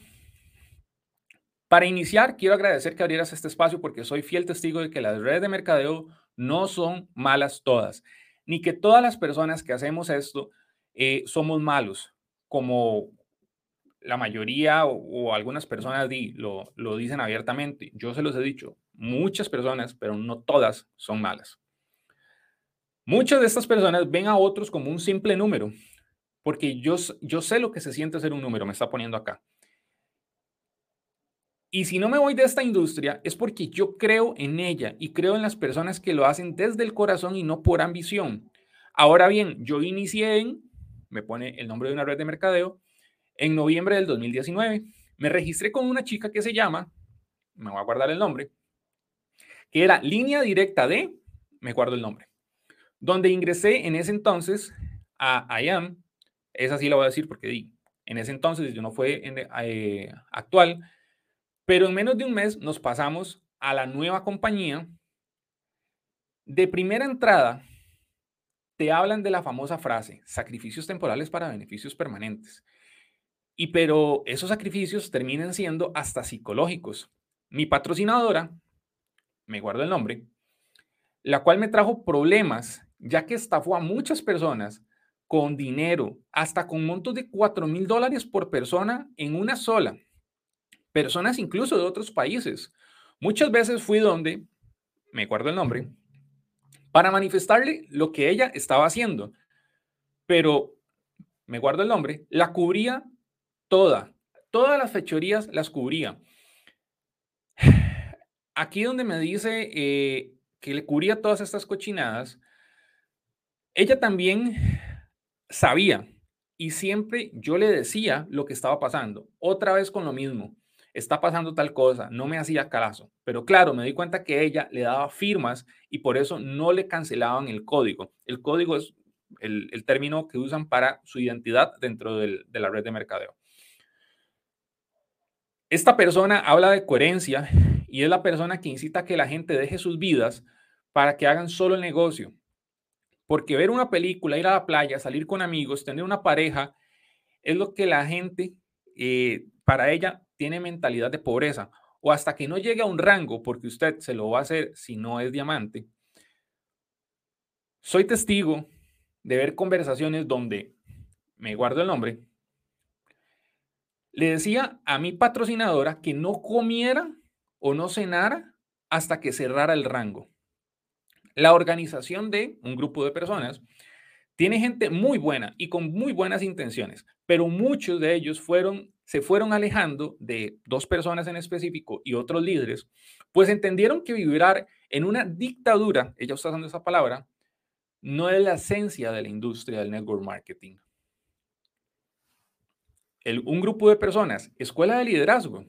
Para iniciar, quiero agradecer que abrieras este espacio porque soy fiel testigo de que las redes de mercadeo no son malas todas, ni que todas las personas que hacemos esto eh, somos malos, como la mayoría o, algunas personas lo, lo dicen abiertamente. Yo se los he dicho, muchas personas, pero no todas son malas. Muchas de estas personas ven a otros como un simple número, porque yo, yo sé lo que se siente ser un número, me está poniendo acá. Y si no me voy de esta industria es porque yo creo en ella y creo en las personas que lo hacen desde el corazón y no por ambición. Ahora bien, yo inicié en, me pone el nombre de una red de mercadeo, en noviembre del 2019. Me registré con una chica que se llama, me voy a guardar el nombre, que era línea directa de, me guardo el nombre, donde ingresé en ese entonces a IAM, esa sí la voy a decir porque di, en ese entonces yo no fue en, eh, actual, pero en menos de un mes nos pasamos a la nueva compañía. De primera entrada, te hablan de la famosa frase, sacrificios temporales para beneficios permanentes. Y pero esos sacrificios terminan siendo hasta psicológicos. Mi patrocinadora, me guardo el nombre, la cual me trajo problemas, ya que estafó a muchas personas con dinero, hasta con montos de 4 mil dólares por persona en una sola personas incluso de otros países. Muchas veces fui donde, me acuerdo el nombre, para manifestarle lo que ella estaba haciendo, pero me guardo el nombre, la cubría toda, todas las fechorías las cubría. [sighs] Aquí donde me dice eh, que le cubría todas estas cochinadas, ella también sabía y siempre yo le decía lo que estaba pasando, otra vez con lo mismo está pasando tal cosa, no me hacía caso. Pero claro, me di cuenta que ella le daba firmas y por eso no le cancelaban el código. El código es el, término que usan para su identidad dentro de la red de mercadeo. Esta persona habla de coherencia y es la persona que incita a que la gente deje sus vidas para que hagan solo el negocio. Porque ver una película, ir a la playa, salir con amigos, tener una pareja, es lo que la gente, eh, para ella, tiene mentalidad de pobreza o hasta que no llegue a un rango, porque usted se lo va a hacer si no es diamante. Soy testigo de ver conversaciones donde, me guardo el nombre, le decía a mi patrocinadora que no comiera o no cenara hasta que cerrara el rango. La organización de un grupo de personas tiene gente muy buena y con muy buenas intenciones, pero muchos de ellos fueron se fueron alejando de dos personas en específico y otros líderes, pues entendieron que vivir en una dictadura, ella está usando esa palabra, no es la esencia de la industria del network marketing. un grupo de personas, escuela de liderazgo.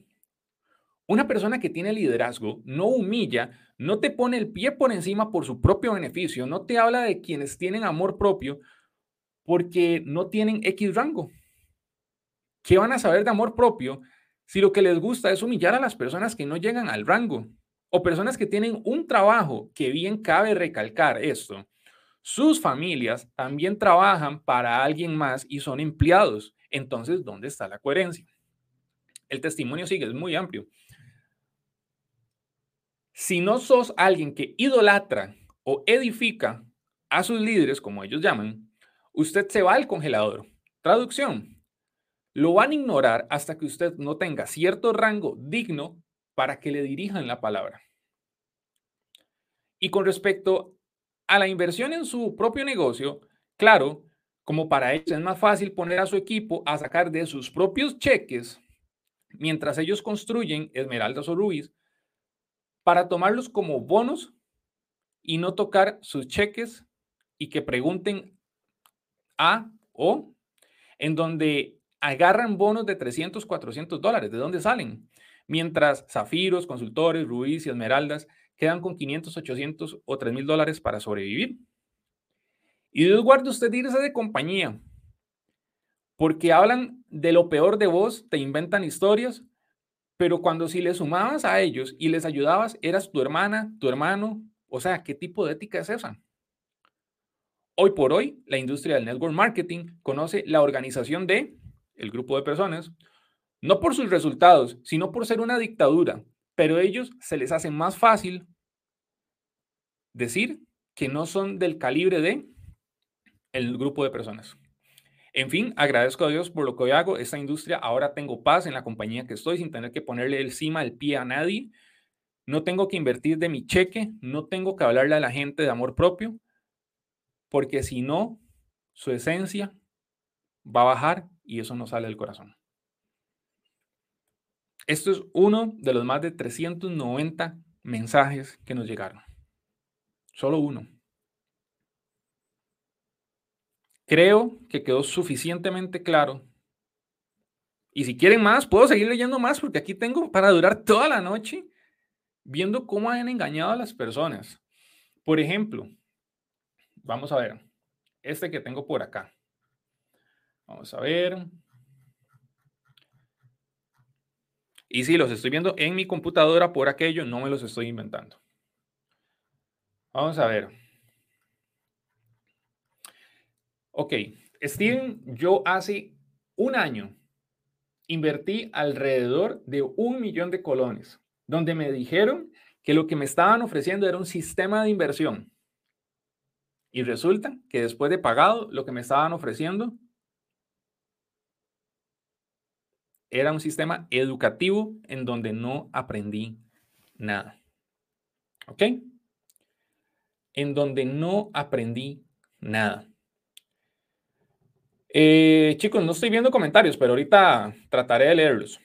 Una persona que tiene liderazgo no humilla, no te pone el pie por encima por su propio beneficio, no te habla de quienes tienen amor propio porque no tienen X rango. ¿Qué van a saber de amor propio si lo que les gusta es humillar a las personas que no llegan al rango? O personas que tienen un trabajo, que bien cabe recalcar esto. Sus familias también trabajan para alguien más y son empleados. Entonces, ¿dónde está la coherencia? El testimonio sigue, es muy amplio. Si no sos alguien que idolatra o edifica a sus líderes, como ellos llaman, usted se va al congelador. Traducción, lo van a ignorar hasta que usted no tenga cierto rango digno para que le dirijan la palabra. Y con respecto a la inversión en su propio negocio, claro, como para ellos es más fácil poner a su equipo a sacar de sus propios cheques mientras ellos construyen esmeraldas o rubíes para tomarlos como bonos y no tocar sus cheques y que pregunten a o en donde agarran bonos de 300, 400 dólares. ¿De dónde salen? Mientras zafiros, consultores, rubíes y esmeraldas quedan con 500, 800 o 3 mil dólares para sobrevivir. Y Dios guarde usted irse de compañía, porque hablan de lo peor de vos, te inventan historias, pero cuando si le sumabas a ellos y les ayudabas, eras tu hermana, tu hermano O sea, ¿qué tipo de ética es esa? Hoy por hoy, la industria del network marketing conoce la organización de el grupo de personas, no por sus resultados, sino por ser una dictadura, pero a ellos se les hace más fácil decir que no son del calibre de el grupo de personas. En fin, agradezco a Dios por lo que hoy hago. Esta industria, ahora tengo paz en la compañía que estoy sin tener que ponerle encima el pie a nadie. No tengo que invertir de mi cheque, no tengo que hablarle a la gente de amor propio, porque si no, su esencia va a bajar y eso no sale del corazón. Esto es uno de los más de 390 mensajes que nos llegaron. Solo uno. Creo que quedó suficientemente claro. Y si quieren más, puedo seguir leyendo más porque aquí tengo para durar toda la noche viendo cómo han engañado a las personas. Por ejemplo, vamos a ver, este que tengo por acá. Vamos a ver. Y si los estoy viendo en mi computadora por aquello, no me los estoy inventando. Vamos a ver. Ok, Steven, yo hace un año invertí alrededor de un millón de colones, donde me dijeron que lo que me estaban ofreciendo era un sistema de inversión. Y resulta que después de pagado, lo que me estaban ofreciendo era un sistema educativo en donde no aprendí nada. ¿Ok? En donde no aprendí nada. Eh, chicos, no estoy viendo comentarios, pero ahorita trataré de leerlos.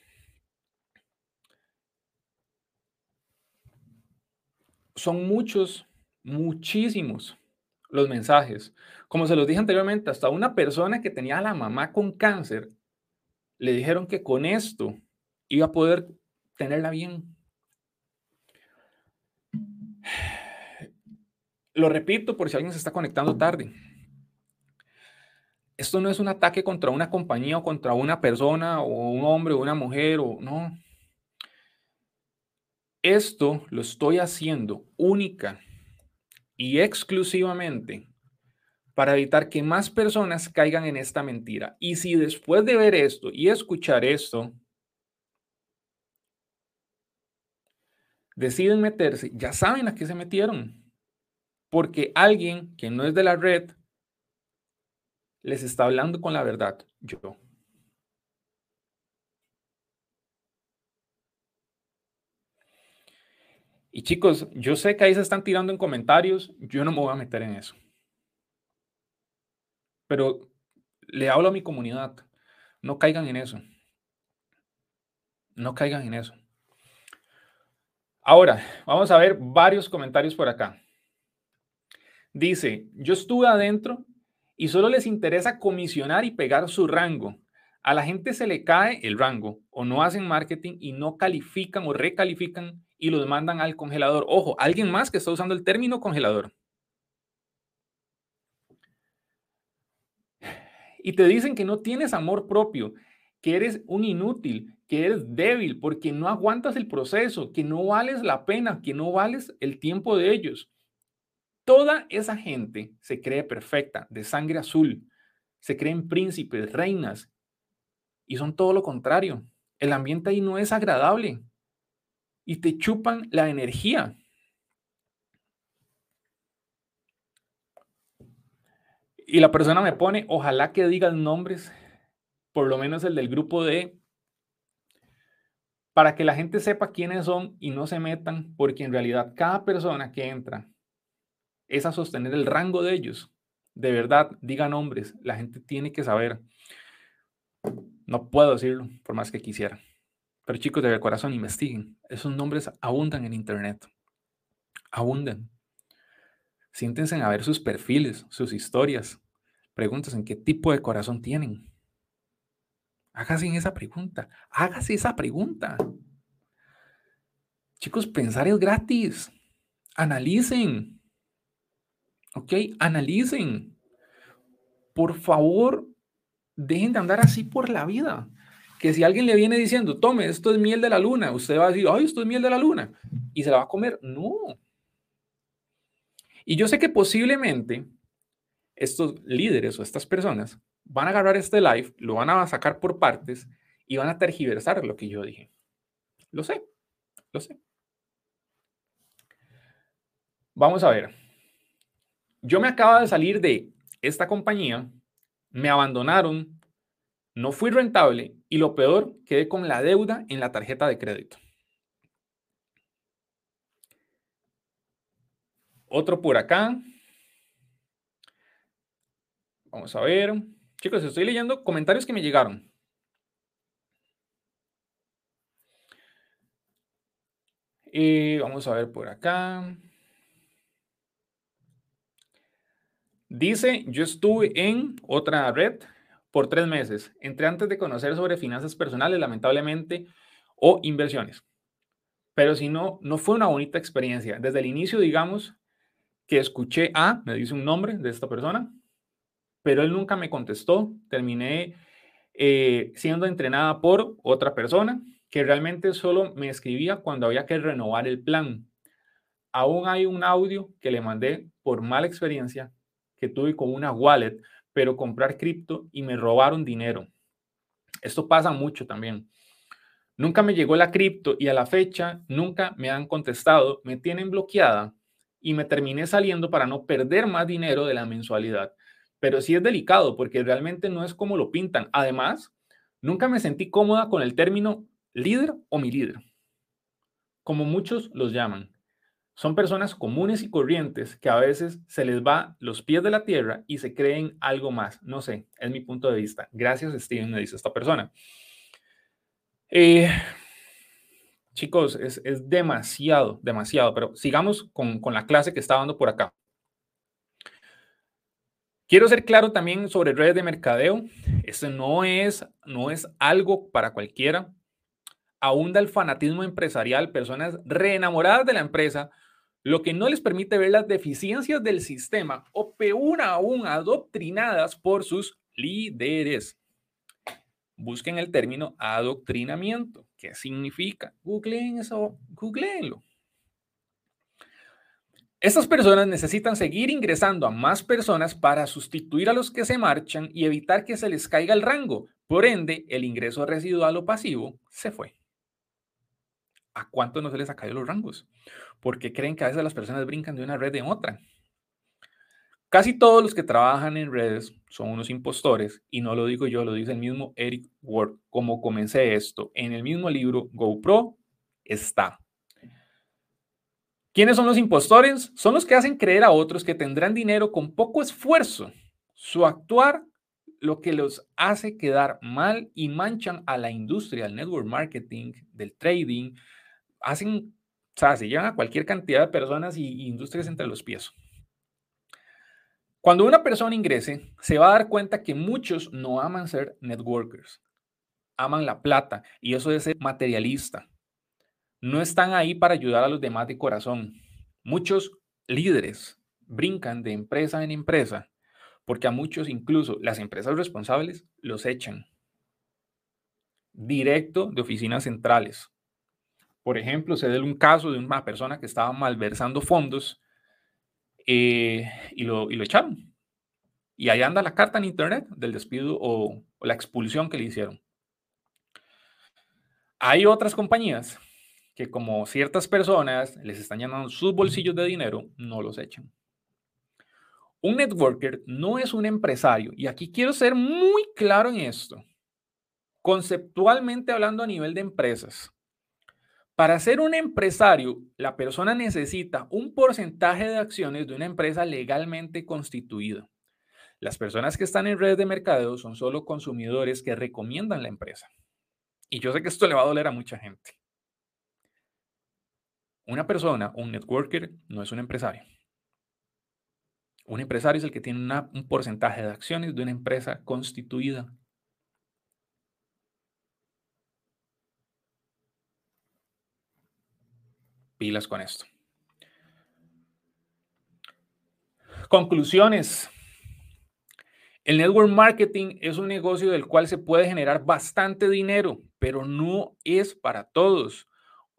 Son muchos, muchísimos los mensajes. Como se los dije anteriormente, hasta una persona que tenía a la mamá con cáncer, le dijeron que con esto iba a poder tenerla bien. Lo repito por si alguien se está conectando tarde. Esto no es un ataque contra una compañía o contra una persona o un hombre o una mujer o no. Esto lo estoy haciendo única y exclusivamente para evitar que más personas caigan en esta mentira. Y si después de ver esto y escuchar esto, deciden meterse, ya saben a qué se metieron. Porque alguien que no es de la red les está hablando con la verdad, yo. Y chicos, yo sé que ahí se están tirando en comentarios, yo no me voy a meter en eso. Pero le hablo a mi comunidad, no caigan en eso. No caigan en eso. Ahora, vamos a ver varios comentarios por acá. Dice, yo estuve adentro y solo les interesa comisionar y pegar su rango. A la gente se le cae el rango o no hacen marketing y no califican o recalifican y los mandan al congelador. Ojo, alguien más que está usando el término congelador. Y te dicen que no tienes amor propio, que eres un inútil, que eres débil porque no aguantas el proceso, que no vales la pena, que no vales el tiempo de ellos. Toda esa gente se cree perfecta, de sangre azul, se creen príncipes, reinas, y son todo lo contrario. El ambiente ahí no es agradable y te chupan la energía. Y la persona me pone, ojalá que digan nombres, por lo menos el del grupo de, para que la gente sepa quiénes son y no se metan, porque en realidad cada persona que entra es a sostener el rango de ellos. De verdad, diga nombres, la gente tiene que saber. No puedo decirlo, por más que quisiera. Pero chicos, de corazón, investiguen. Esos nombres abundan en Internet. Abundan. Siéntense a ver sus perfiles, sus historias. Pregúntense en qué tipo de corazón tienen. Hágase esa pregunta. Hágase esa pregunta. Chicos, pensar es gratis. Analicen. ¿Ok? Analicen. Por favor, dejen de andar así por la vida. Que si alguien le viene diciendo, tome, esto es miel de la luna, usted va a decir, ay, esto es miel de la luna, y se la va a comer. No. Y yo sé que posiblemente estos líderes o estas personas van a agarrar este live, lo van a sacar por partes y van a tergiversar lo que yo dije. Lo sé, lo sé. Vamos a ver. Yo me acabo de salir de esta compañía, me abandonaron, no fui rentable y lo peor, quedé con la deuda en la tarjeta de crédito. Otro por acá. Vamos a ver. Chicos, estoy leyendo comentarios que me llegaron. Y vamos a ver por acá. Dice, yo estuve en otra red por tres meses. Entré antes de conocer sobre finanzas personales, lamentablemente, o inversiones. Pero si no, no fue una bonita experiencia. Desde el inicio, digamos, que escuché a, me dice un nombre de esta persona, pero él nunca me contestó. Terminé eh, siendo entrenada por otra persona que realmente solo me escribía cuando había que renovar el plan. Aún hay un audio que le mandé por mala experiencia que tuve con una wallet, pero comprar cripto y me robaron dinero. Esto pasa mucho también. Nunca me llegó la cripto y a la fecha nunca me han contestado, me tienen bloqueada y me terminé saliendo para no perder más dinero de la mensualidad. Pero sí es delicado porque realmente no es como lo pintan. Además, nunca me sentí cómoda con el término líder o mi líder, como muchos los llaman. Son personas comunes y corrientes que a veces se les va los pies de la tierra y se creen algo más. No sé, es mi punto de vista. Gracias, Steven, me dice esta persona. Eh, chicos, es, demasiado, demasiado, pero sigamos con, con la clase que está dando por acá. Quiero ser claro también sobre redes de mercadeo. Esto no es, no es algo para cualquiera abunda el fanatismo empresarial, personas reenamoradas de la empresa, lo que no les permite ver las deficiencias del sistema o peor aún adoctrinadas por sus líderes. Busquen el término adoctrinamiento. ¿Qué significa? Googleen eso, googleenlo. Estas personas necesitan seguir ingresando a más personas para sustituir a los que se marchan y evitar que se les caiga el rango. Por ende, el ingreso residual o pasivo se fue. ¿a cuánto no se les ha caído los rangos? Porque creen que a veces las personas brincan de una red en otra. Casi todos los que trabajan en redes son unos impostores, y no lo digo yo, lo dice el mismo Eric Ward, como comencé esto. En el mismo libro GoPro está. ¿Quiénes son los impostores? Son los que hacen creer a otros que tendrán dinero con poco esfuerzo. Su actuar lo que los hace quedar mal y manchan a la industria, al network marketing, del trading, hacen, o sea, se llevan a cualquier cantidad de personas y, industrias entre los pies. Cuando una persona ingrese, se va a dar cuenta que muchos no aman ser networkers, aman la plata y eso es ser materialista. No están ahí para ayudar a los demás de corazón. Muchos líderes brincan de empresa en empresa porque a muchos, incluso las empresas responsables, los echan directo de oficinas centrales. Por ejemplo, se dio un caso de una persona que estaba malversando fondos eh, y, lo, y, lo, echaron. Y ahí anda la carta en internet del despido o, o la expulsión que le hicieron. Hay otras compañías que como ciertas personas les están llenando sus bolsillos de dinero, no los echan. Un networker no es un empresario. Y aquí quiero ser muy claro en esto. Conceptualmente hablando a nivel de empresas, para ser un empresario, la persona necesita un porcentaje de acciones de una empresa legalmente constituida. Las personas que están en redes de mercadeo son solo consumidores que recomiendan la empresa. Y yo sé que esto le va a doler a mucha gente. Una persona, un networker, no es un empresario. Un empresario es el que tiene un porcentaje de acciones de una empresa constituida. pilas con esto. Conclusiones. El network marketing es un negocio del cual se puede generar bastante dinero, pero no es para todos.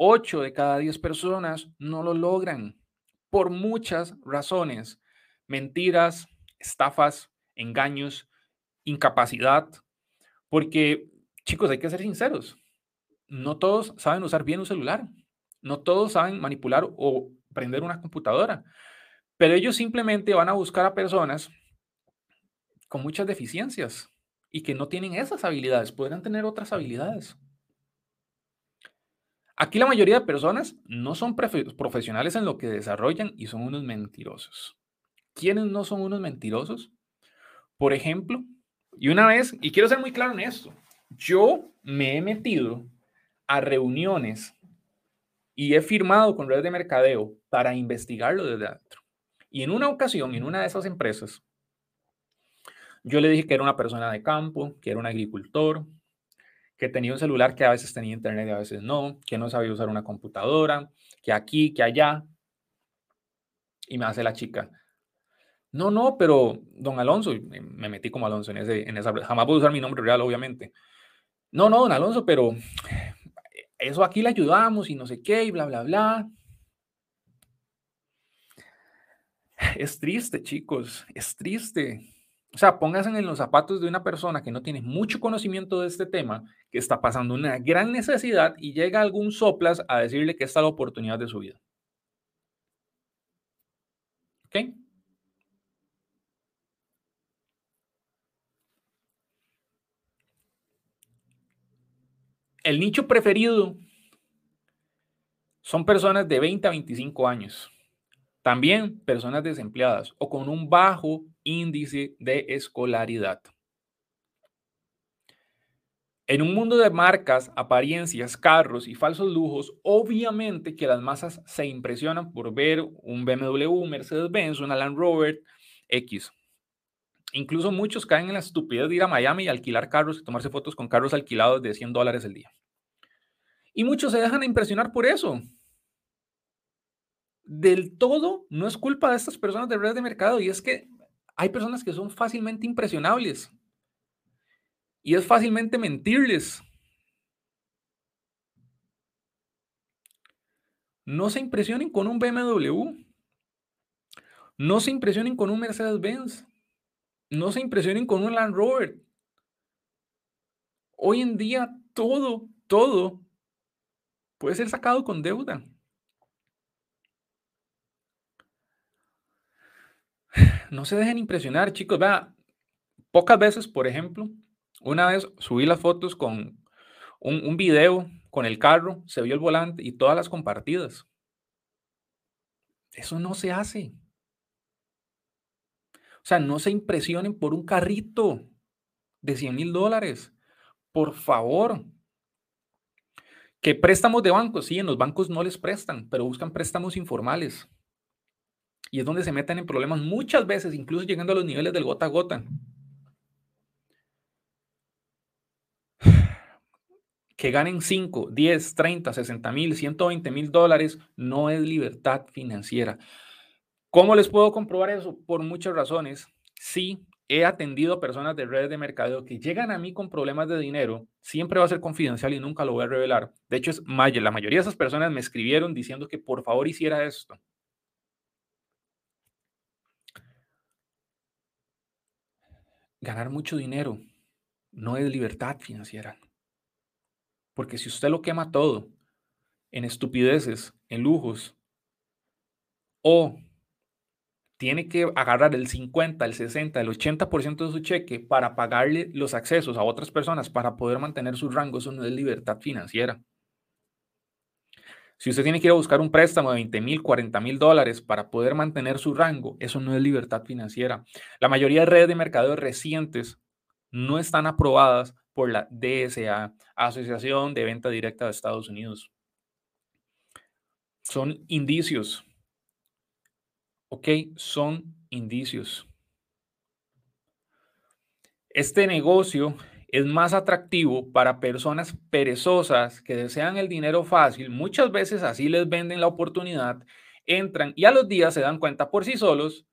8 de cada 10 personas no lo logran. por muchas razones. Mentiras, estafas, engaños, incapacidad. Porque, chicos, hay que ser sinceros. No todos saben usar bien un celular. No todos saben manipular o prender una computadora. Pero ellos simplemente van a buscar a personas con muchas deficiencias y que no tienen esas habilidades. Podrán tener otras habilidades. Aquí la mayoría de personas no son profesionales en lo que desarrollan y son unos mentirosos. ¿Quiénes no son unos mentirosos? Por ejemplo, y una vez, y quiero ser muy claro en esto, yo me he metido a reuniones y he firmado con redes de mercadeo para investigarlo desde adentro. Y en una ocasión, en una de esas empresas, yo le dije que era una persona de campo, que era un agricultor, que tenía un celular que a veces tenía internet y a veces no, que no sabía usar una computadora, que aquí, que allá. Y me hace la chica. No, no, pero don Alonso, me metí como Alonso en, ese, en esa, jamás puedo usar mi nombre real, obviamente. No, no, don Alonso, pero eso aquí le ayudamos y no sé qué, y bla, bla, bla. Es triste, chicos, es triste. O sea, pónganse en los zapatos de una persona que no tiene mucho conocimiento de este tema, que está pasando una gran necesidad y llega algún soplas a decirle que esta es la oportunidad de su vida. ¿Ok? El nicho preferido son personas de 20 a 25 años. También personas desempleadas o con un bajo índice de escolaridad. En un mundo de marcas, apariencias, carros y falsos lujos, obviamente que las masas se impresionan por ver un BMW, Mercedes-Benz, un Land Rover X. Incluso muchos caen en la estupidez de ir a Miami y alquilar carros y tomarse fotos con carros alquilados de 100 dólares el día. Y muchos se dejan impresionar por eso. Del todo no es culpa de estas personas de redes de mercado y es que hay personas que son fácilmente impresionables. Y es fácilmente mentirles. No se impresionen con un BMW. No se impresionen con un Mercedes-Benz. No se impresionen con un Land Rover. Hoy en día todo, todo puede ser sacado con deuda. [sighs] no se dejen impresionar, chicos. Vea, pocas veces, por ejemplo, una vez subí las fotos con un, video con el carro, se vio el volante y todas las compartidas. Eso no se hace. O sea, no se impresionen por un carrito de 100 mil dólares. Por favor. Que préstamos de bancos, sí, en los bancos no les prestan, pero buscan préstamos informales. Y es donde se meten en problemas muchas veces, incluso llegando a los niveles del gota a gota. Que ganen 5, 10, 30, 60 mil, 120 mil dólares no es libertad financiera. ¿Cómo les puedo comprobar eso? Por muchas razones. Sí, he atendido a personas de redes de mercadeo que llegan a mí con problemas de dinero, siempre va a ser confidencial y nunca lo voy a revelar. De hecho, es la mayoría de esas personas me escribieron diciendo que por favor hiciera esto. ganar mucho dinero no es libertad financiera. Porque si usted lo quema todo en estupideces, en lujos, o tiene que agarrar el 50, el 60, el 80% de su cheque para pagarle los accesos a otras personas para poder mantener su rango, eso no es libertad financiera. Si usted tiene que ir a buscar un préstamo de 20 mil, 40 mil dólares para poder mantener su rango, eso no es libertad financiera. La mayoría de redes de mercadeo recientes no están aprobadas por la DSA, Asociación de Venta Directa de Estados Unidos. Son indicios. ¿Ok? Son indicios. Este negocio es más atractivo para personas perezosas que desean el dinero fácil. Muchas veces así les venden la oportunidad, entran y a los días se dan cuenta por sí solos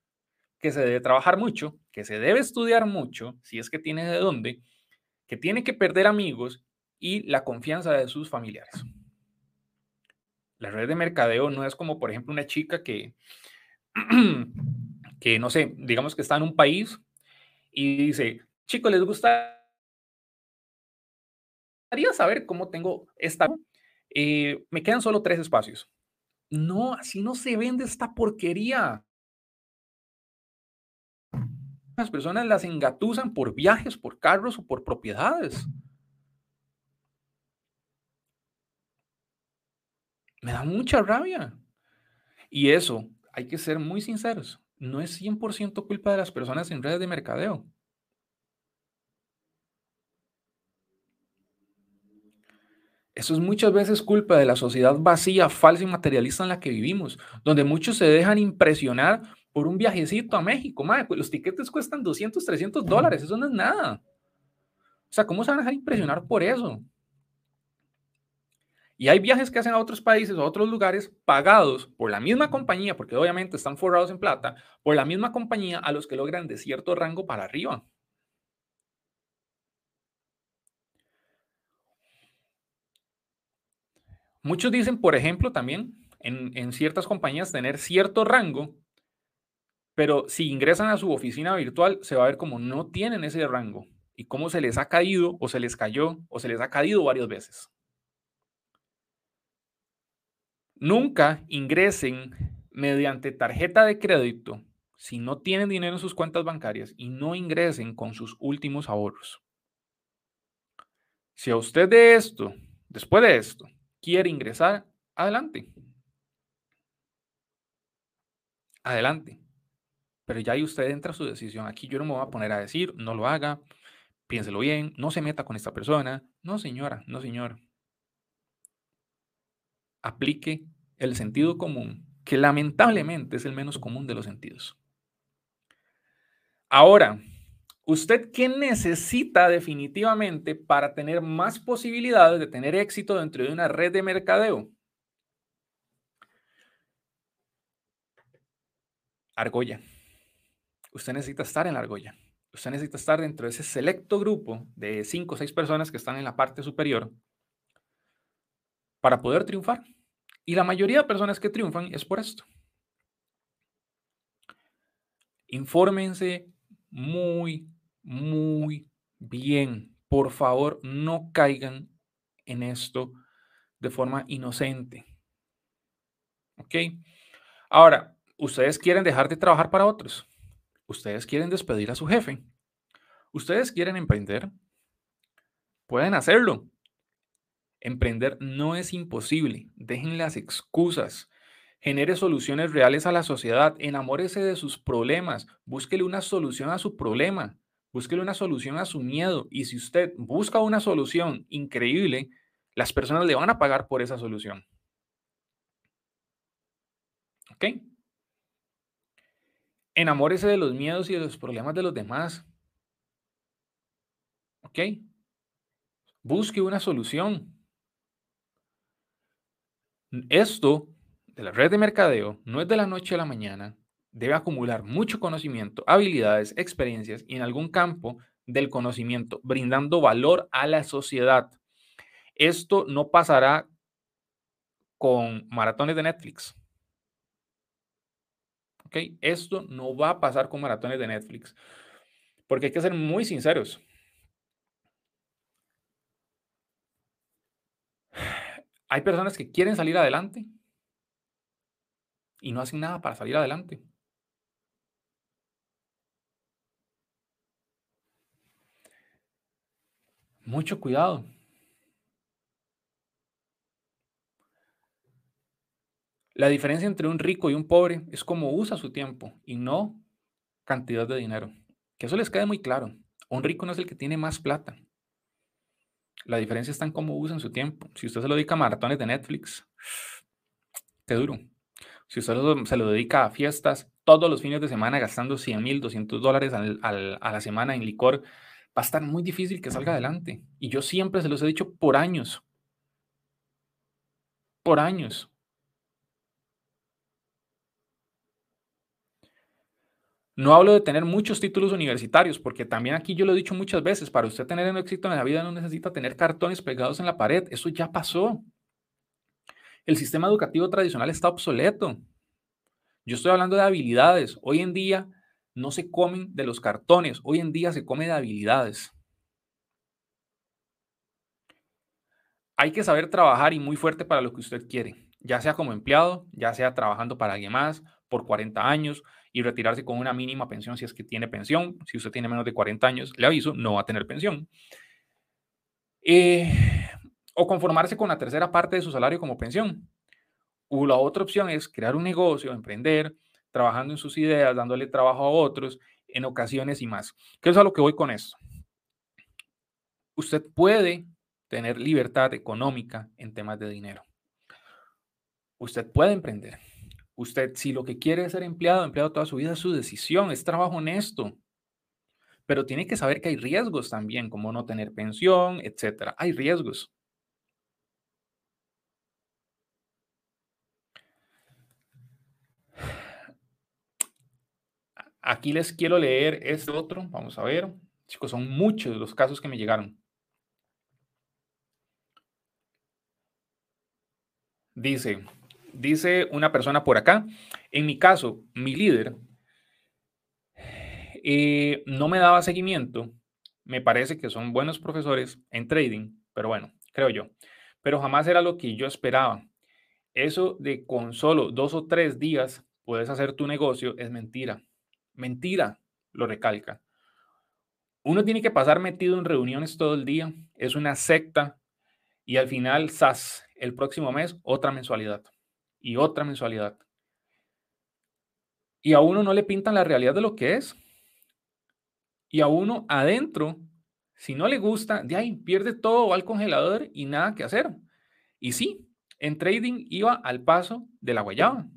que se debe trabajar mucho, que se debe estudiar mucho, si es que tiene de dónde, que tiene que perder amigos y la confianza de sus familiares. La red de mercadeo no es como, por ejemplo, una chica que [clears throat] que no sé, digamos que está en un país y dice, chicos, ¿les gustaría saber cómo tengo esta? Eh, me quedan solo tres espacios. No, así no se vende esta porquería. Las personas las engatusan por viajes, por carros o por propiedades. Me da mucha rabia. Y eso, hay que ser muy sinceros, no es 100% culpa de las personas en redes de mercadeo. Eso es muchas veces culpa de la sociedad vacía, falsa y materialista en la que vivimos, donde muchos se dejan impresionar por un viajecito a México. Madre, pues los tiquetes cuestan 200, 300 dólares, eso no es nada. O sea, ¿cómo se van a dejar impresionar por eso? Y hay viajes que hacen a otros países o a otros lugares pagados por la misma compañía, porque obviamente están forrados en plata, por la misma compañía a los que logran de cierto rango para arriba. Muchos dicen, por ejemplo, también en, en, ciertas compañías tener cierto rango, pero si ingresan a su oficina virtual se va a ver como no tienen ese rango y cómo se les ha caído o se les cayó o se les ha caído varias veces. Nunca ingresen mediante tarjeta de crédito si no tienen dinero en sus cuentas bancarias y no ingresen con sus últimos ahorros. Si a usted de esto, después de esto, quiere ingresar, adelante. Adelante. Pero ya ahí usted entra a su decisión. Aquí yo no me voy a poner a decir, no lo haga, piénselo bien, no se meta con esta persona. No, señora, no, señor aplique el sentido común, que lamentablemente es el menos común de los sentidos. Ahora, ¿usted qué necesita definitivamente para tener más posibilidades de tener éxito dentro de una red de mercadeo? Argolla. Usted necesita estar en la argolla. Usted necesita estar dentro de ese selecto grupo de cinco o seis personas que están en la parte superior para poder triunfar. Y la mayoría de personas que triunfan es por esto. Infórmense muy, muy bien. Por favor, no caigan en esto de forma inocente. ¿Ok? Ahora, ustedes quieren dejar de trabajar para otros. Ustedes quieren despedir a su jefe. Ustedes quieren emprender. Pueden hacerlo. Emprender no es imposible. Dejen las excusas. Genere soluciones reales a la sociedad. Enamórese de sus problemas. Búsquele una solución a su problema. Búsquele una solución a su miedo. Y si usted busca una solución increíble, las personas le van a pagar por esa solución. ¿Ok? Enamórese de los miedos y de los problemas de los demás. ¿Ok? Busque una solución. Esto de la red de mercadeo no es de la noche a la mañana. Debe acumular mucho conocimiento, habilidades, experiencias y en algún campo del conocimiento, brindando valor a la sociedad. Esto no pasará con maratones de Netflix. ¿Ok? Esto no va a pasar con maratones de Netflix. Porque hay que ser muy sinceros. Hay personas que quieren salir adelante y no hacen nada para salir adelante. Mucho cuidado. La diferencia entre un rico y un pobre es cómo usa su tiempo y no cantidad de dinero. Que eso les quede muy claro. Un rico no es el que tiene más plata. La diferencia está en cómo usan su tiempo. Si usted se lo dedica a maratones de Netflix, qué duro. Si usted se lo dedica a fiestas todos los fines de semana gastando 100 mil, 200 dólares a la semana en licor, va a estar muy difícil que salga adelante. Y yo siempre se los he dicho por años. Por años. No hablo de tener muchos títulos universitarios, porque también aquí yo lo he dicho muchas veces, para usted tener un éxito en la vida no necesita tener cartones pegados en la pared, eso ya pasó. El sistema educativo tradicional está obsoleto. Yo estoy hablando de habilidades. Hoy en día no se comen de los cartones, hoy en día se come de habilidades. Hay que saber trabajar y muy fuerte para lo que usted quiere, ya sea como empleado, ya sea trabajando para alguien más por 40 años y retirarse con una mínima pensión si es que tiene pensión. Si usted tiene menos de 40 años, le aviso, no va a tener pensión. Eh, o conformarse con la tercera parte de su salario como pensión. O la otra opción es crear un negocio, emprender, trabajando en sus ideas, dándole trabajo a otros en ocasiones y más. ¿Qué es a lo que voy con esto? Usted puede tener libertad económica en temas de dinero. Usted puede emprender. Usted, si lo que quiere es ser empleado, empleado toda su vida, es su decisión, es trabajo honesto. Pero tiene que saber que hay riesgos también, como no tener pensión, etcétera. Hay riesgos. Aquí les quiero leer este otro. Vamos a ver. Chicos, son muchos los casos que me llegaron. Dice, dice una persona por acá, en mi caso, mi líder eh, no me daba seguimiento. Me parece que son buenos profesores en trading, pero bueno, creo yo. Pero jamás era lo que yo esperaba. Eso de con solo dos o tres días puedes hacer tu negocio es mentira. Mentira, lo recalca. Uno tiene que pasar metido en reuniones todo el día, es una secta y al final, SAS, el próximo mes, otra mensualidad y otra mensualidad. Y a uno no le pintan la realidad de lo que es. Y a uno adentro, si no le gusta, de ahí pierde todo, va al congelador y nada que hacer. Y sí, en trading iba al paso de la guayaba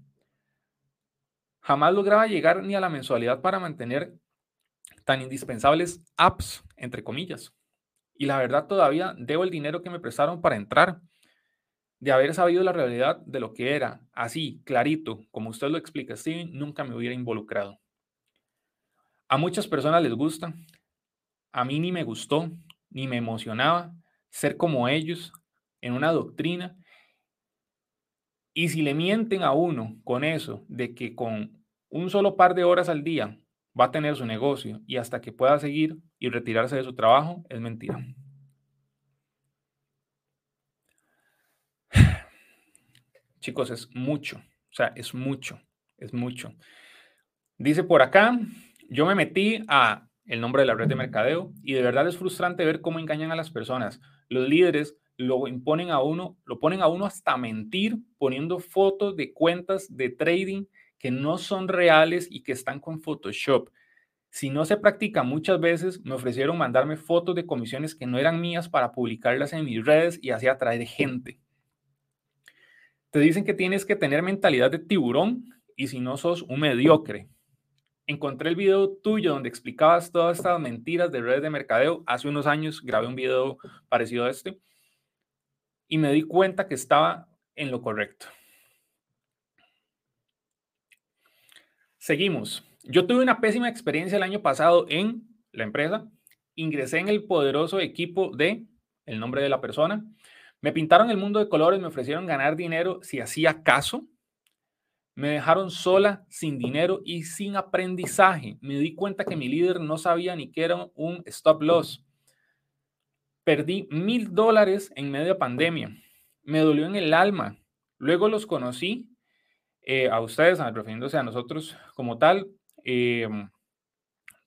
jamás lograba llegar ni a la mensualidad para mantener tan indispensables apps, entre comillas. Y la verdad todavía debo el dinero que me prestaron para entrar. De haber sabido la realidad de lo que era, así, clarito, como usted lo explica, Steven, nunca me hubiera involucrado. A muchas personas les gusta, a mí ni me gustó, ni me emocionaba ser como ellos en una doctrina y si le mienten a uno con eso, de que con un solo par de horas al día va a tener su negocio y hasta que pueda seguir y retirarse de su trabajo, es mentira. Chicos, es mucho, o sea, es mucho, es mucho. Dice por acá, yo me metí a el nombre de la red de mercadeo y de verdad es frustrante ver cómo engañan a las personas. Los líderes lo imponen a uno, lo ponen a uno hasta mentir poniendo fotos de cuentas de trading que no son reales y que están con Photoshop. Si no se practica muchas veces, me ofrecieron mandarme fotos de comisiones que no eran mías para publicarlas en mis redes y así atraer gente. Te dicen que tienes que tener mentalidad de tiburón y si no sos un mediocre. Encontré el video tuyo donde explicabas todas estas mentiras de redes de mercadeo. Hace unos años grabé un video parecido a este y me di cuenta que estaba en lo correcto. Seguimos. Yo tuve una pésima experiencia el año pasado en la empresa. Ingresé en el poderoso equipo de, el nombre de la persona. Me pintaron el mundo de colores, me ofrecieron ganar dinero si hacía caso. Me dejaron sola, sin dinero y sin aprendizaje. Me di cuenta que mi líder no sabía ni qué era un stop loss. Perdí mil dólares en media pandemia. Me dolió en el alma. Luego los conocí eh, a ustedes, refiriéndose a nosotros como tal. Eh,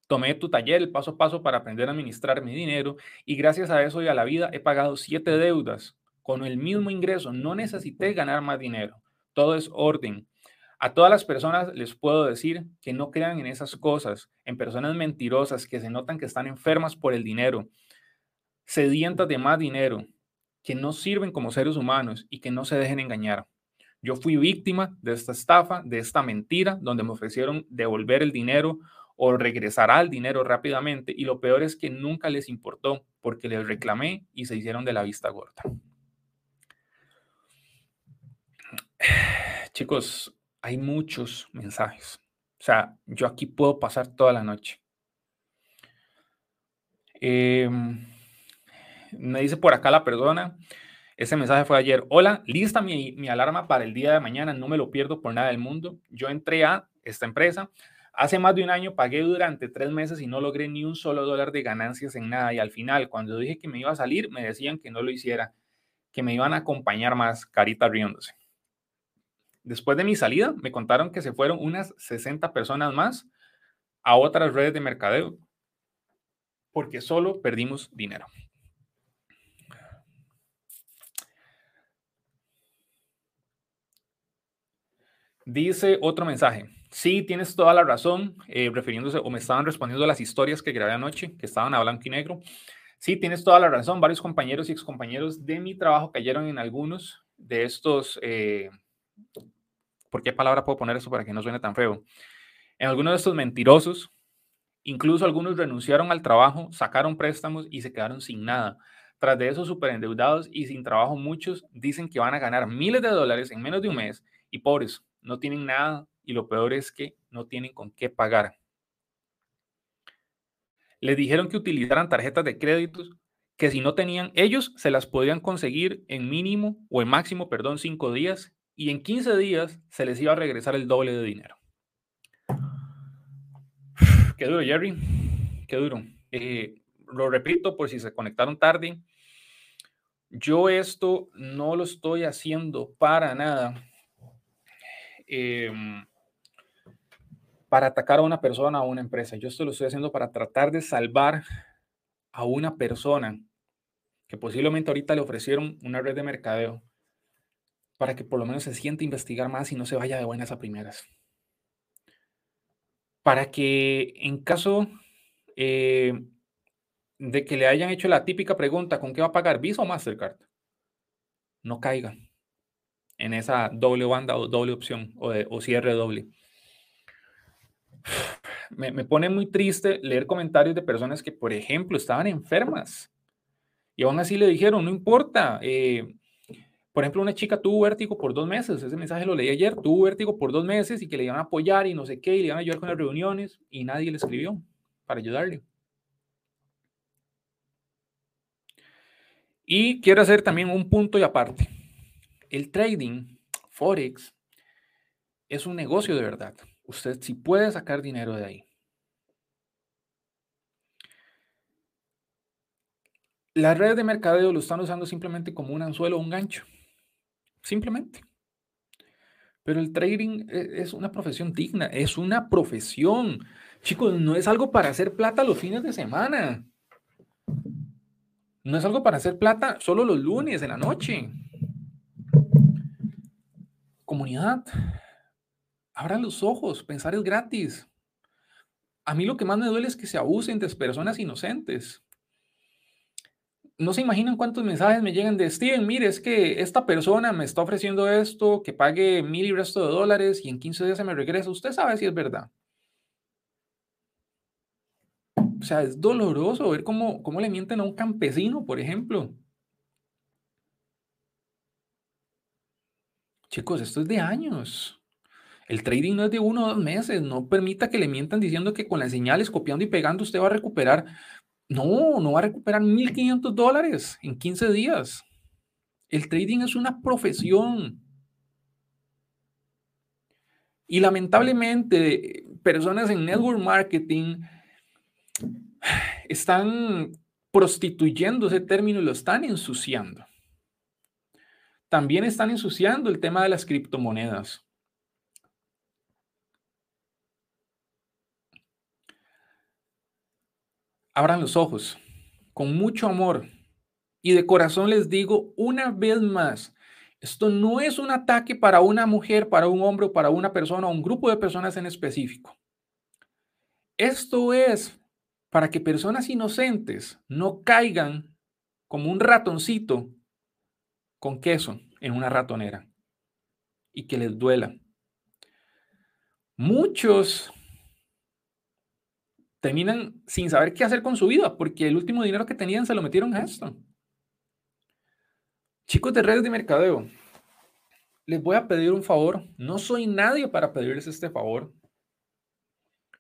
tomé tu taller, paso a paso para aprender a administrar mi dinero y gracias a eso y a la vida he pagado siete deudas con el mismo ingreso. No necesité ganar más dinero. Todo es orden. A todas las personas les puedo decir que no crean en esas cosas, en personas mentirosas que se notan que están enfermas por el dinero sedientas de más dinero, que no sirven como seres humanos y que no se dejen engañar. Yo fui víctima de esta estafa, de esta mentira, donde me ofrecieron devolver el dinero o regresar al dinero rápidamente y lo peor es que nunca les importó porque les reclamé y se hicieron de la vista gorda. [sighs] Chicos, hay muchos mensajes. O sea, yo aquí puedo pasar toda la noche. Eh, me dice por acá la persona, Ese mensaje fue ayer. Hola, lista mi, alarma para el día de mañana. No me lo pierdo por nada del mundo. Yo entré a esta empresa. Hace más de un año pagué durante tres meses y no logré ni un solo dólar de ganancias en nada. Y al final, cuando dije que me iba a salir, me decían que no lo hiciera, que me iban a acompañar más, carita riéndose. Después de mi salida, me contaron que se fueron unas 60 personas más a otras redes de mercadeo porque solo perdimos dinero. Dice otro mensaje. Sí, tienes toda la razón, eh, refiriéndose o me estaban respondiendo a las historias que grabé anoche, que estaban a blanco y negro. Sí, tienes toda la razón. Varios compañeros y excompañeros de mi trabajo cayeron en algunos de estos eh, ¿por qué palabra puedo poner eso para que no suene tan feo? En algunos de estos mentirosos, incluso algunos renunciaron al trabajo, sacaron préstamos y se quedaron sin nada. Tras de esos superendeudados y sin trabajo, muchos dicen que van a ganar miles de dólares en menos de un mes y pobres, no tienen nada y lo peor es que no tienen con qué pagar. Les dijeron que utilizaran tarjetas de créditos que si no tenían ellos se las podían conseguir en mínimo o en máximo, perdón, cinco días y en 15 días se les iba a regresar el doble de dinero. Qué duro, Jerry. Qué duro. Eh, lo repito por si se conectaron tarde. Yo esto no lo estoy haciendo para nada em, para atacar a una persona o a una empresa. Yo esto lo estoy haciendo para tratar de salvar a una persona que posiblemente ahorita le ofrecieron una red de mercadeo para que por lo menos se siente investigar más y no se vaya de buenas a primeras. Para que en caso eh, de que le hayan hecho la típica pregunta, ¿con qué va a pagar Visa o Mastercard? No caiga en esa doble banda o doble opción o, de, cierre doble. [sighs] Me, me, pone muy triste leer comentarios de personas que, por ejemplo, estaban enfermas y aún así le dijeron, no importa, eh, por ejemplo, una chica tuvo vértigo por dos meses, ese mensaje lo leí ayer, tuvo vértigo por dos meses y que le iban a apoyar y no sé qué, y le iban a ayudar con las reuniones y nadie le escribió para ayudarle. Y quiero hacer también un punto y aparte. El trading, Forex, es un negocio de verdad. Usted sí puede sacar dinero de ahí. Las redes de mercadeo lo están usando simplemente como un anzuelo o un gancho simplemente. Pero el trading e, es una profesión digna, es una profesión. Chicos, no es algo para hacer plata los fines de semana. No es algo para hacer plata solo los lunes en la noche. Comunidad, abran los ojos, pensar es gratis. A mí lo que más me duele es que se abusen de personas inocentes no se imaginan cuántos mensajes me llegan de Steven, mire, es que esta persona me está ofreciendo esto, que pague mil y resto de dólares y en 15 días se me regresa. Usted sabe si es verdad. O sea, es doloroso ver cómo, cómo le mienten a un campesino, por ejemplo. Chicos, esto es de años. El trading no es de uno o dos meses. No permita que le mientan diciendo que con las señales, copiando y pegando, usted va a recuperar no, no va a recuperar 1.500 dólares en 15 días. El trading es una profesión. Y lamentablemente, personas en network marketing están prostituyendo ese término y lo están ensuciando. También están ensuciando el tema de las criptomonedas. Abran los ojos con mucho amor y de corazón les digo una vez más, esto no es un ataque para una mujer, para un hombre, para una persona o un grupo de personas en específico. Esto es para que personas inocentes no caigan como un ratoncito con queso en una ratonera y que les duela. Muchos terminan sin saber qué hacer con su vida, porque el último dinero que tenían se lo metieron a esto. Chicos de redes de mercadeo, les voy a pedir un favor. No soy nadie para pedirles este favor,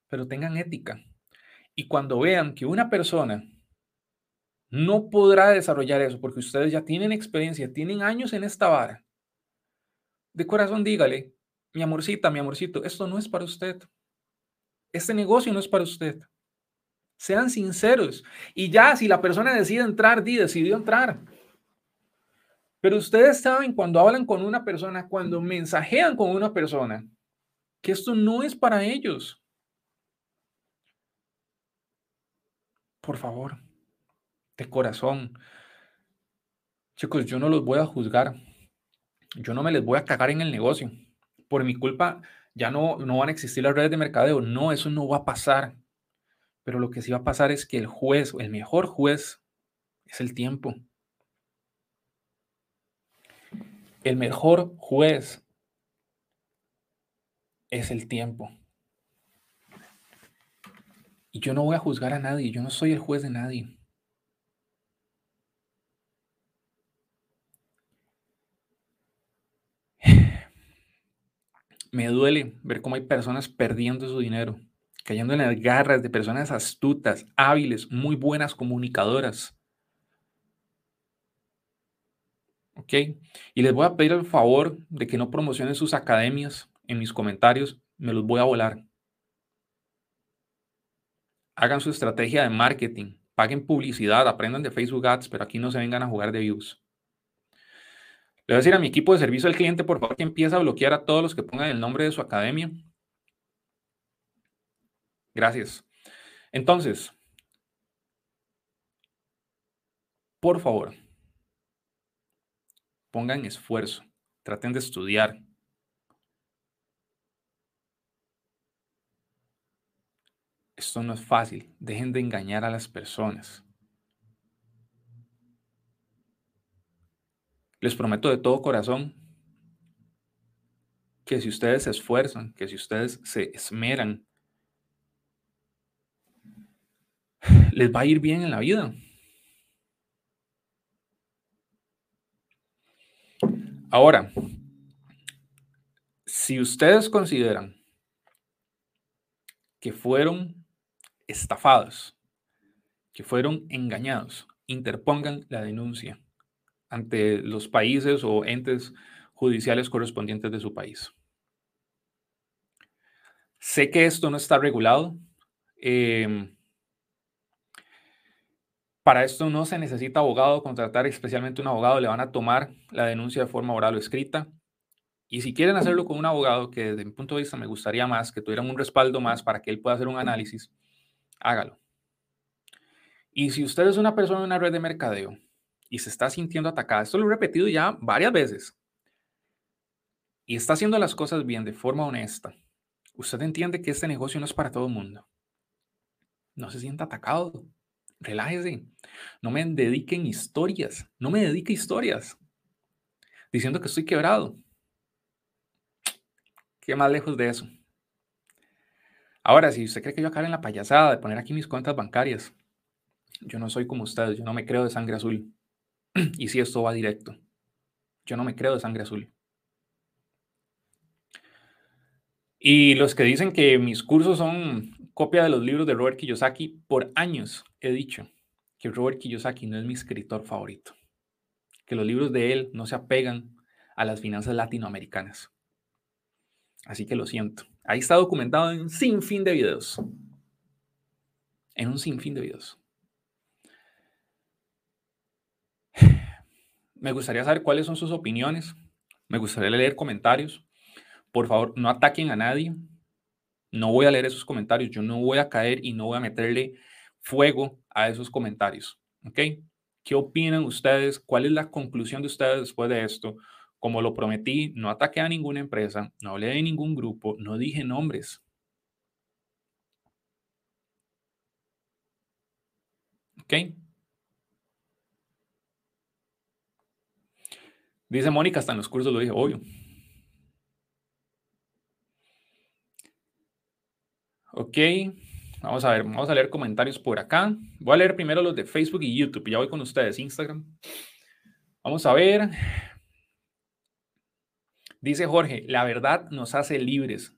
pero tengan ética. Y cuando vean que una persona no podrá desarrollar eso porque ustedes ya tienen experiencia, tienen años en esta vara. De corazón dígale, mi amorcita, mi amorcito, esto no es para usted. Este negocio no es para usted. Sean sinceros. Y ya, si la persona decide entrar, di, decidió entrar. Pero ustedes saben cuando hablan con una persona, cuando mensajean con una persona, que esto no es para ellos. Por favor, de corazón. Chicos, yo no los voy a juzgar. Yo no me les voy a cagar en el negocio. Por mi culpa ya no, no van a existir las redes de mercadeo. No, eso no va a pasar. Pero lo que sí va a pasar es que el juez, el mejor juez, es el tiempo. El mejor juez es el tiempo. Y yo no voy a juzgar a nadie, yo no soy el juez de nadie. Me duele ver cómo hay personas perdiendo su dinero, cayendo en las garras de personas astutas, hábiles, muy buenas comunicadoras. ¿Ok? Y les voy a pedir el favor de que no promocionen sus academias en mis comentarios, me los voy a volar. Hagan su estrategia de marketing, paguen publicidad, aprendan de Facebook Ads, pero aquí no se vengan a jugar de views. Le voy a decir a mi equipo de servicio al cliente, por favor, que empiece a bloquear a todos los que pongan el nombre de su academia. Gracias. Entonces, por favor, pongan esfuerzo, traten de estudiar, Esto no es fácil. Dejen de engañar a las personas. Les prometo de todo corazón que si ustedes se esfuerzan, que si ustedes se esmeran, les va a ir bien en la vida. Ahora, si ustedes consideran que fueron estafados, que fueron engañados, interpongan la denuncia ante los países o entes judiciales correspondientes de su país. Sé que esto no está regulado. Em, para esto no se necesita abogado, contratar especialmente un abogado, le van a tomar la denuncia de forma oral o escrita. Y si quieren hacerlo con un abogado, que desde mi punto de vista me gustaría más, que tuvieran un respaldo más para que él pueda hacer un análisis, hágalo. Y si usted es una persona en una red de mercadeo y se está sintiendo atacada, esto lo he repetido ya varias veces, y está haciendo las cosas bien de forma honesta, usted entiende que este negocio no es para todo el mundo. No se sienta atacado. Relájese. No me dediquen historias. No me dedique historias diciendo que estoy quebrado. ¿Qué más lejos de eso? Ahora, si usted cree que yo acabo en la payasada de poner aquí mis cuentas bancarias, yo no soy como ustedes, yo no me creo de sangre azul. [clears throat] y si esto va directo, yo no me creo de sangre azul. Y los que dicen que mis cursos son copia de los libros de Robert Kiyosaki, por años he dicho que Robert Kiyosaki no es mi escritor favorito, que los libros de él no se apegan a las finanzas latinoamericanas. Así que lo siento. Ahí está documentado en un sinfín de videos. En un sinfín de videos. Me gustaría saber cuáles son sus opiniones. Me gustaría leer comentarios. Por favor, no ataquen a nadie. No voy a leer esos comentarios. Yo no voy a caer y no voy a meterle fuego a esos comentarios. ¿Ok? ¿Qué opinan ustedes? ¿Cuál es la conclusión de ustedes después de esto? Como lo prometí, no ataqué a ninguna empresa, no hablé de ningún grupo, no dije nombres. ¿Ok? Dice Mónica, hasta en los cursos lo dije, obvio. Ok, vamos a ver, vamos a leer comentarios por acá. Voy a leer primero los de Facebook y YouTube, ya voy con ustedes, Instagram. Vamos a ver. Dice Jorge, la verdad nos hace libres.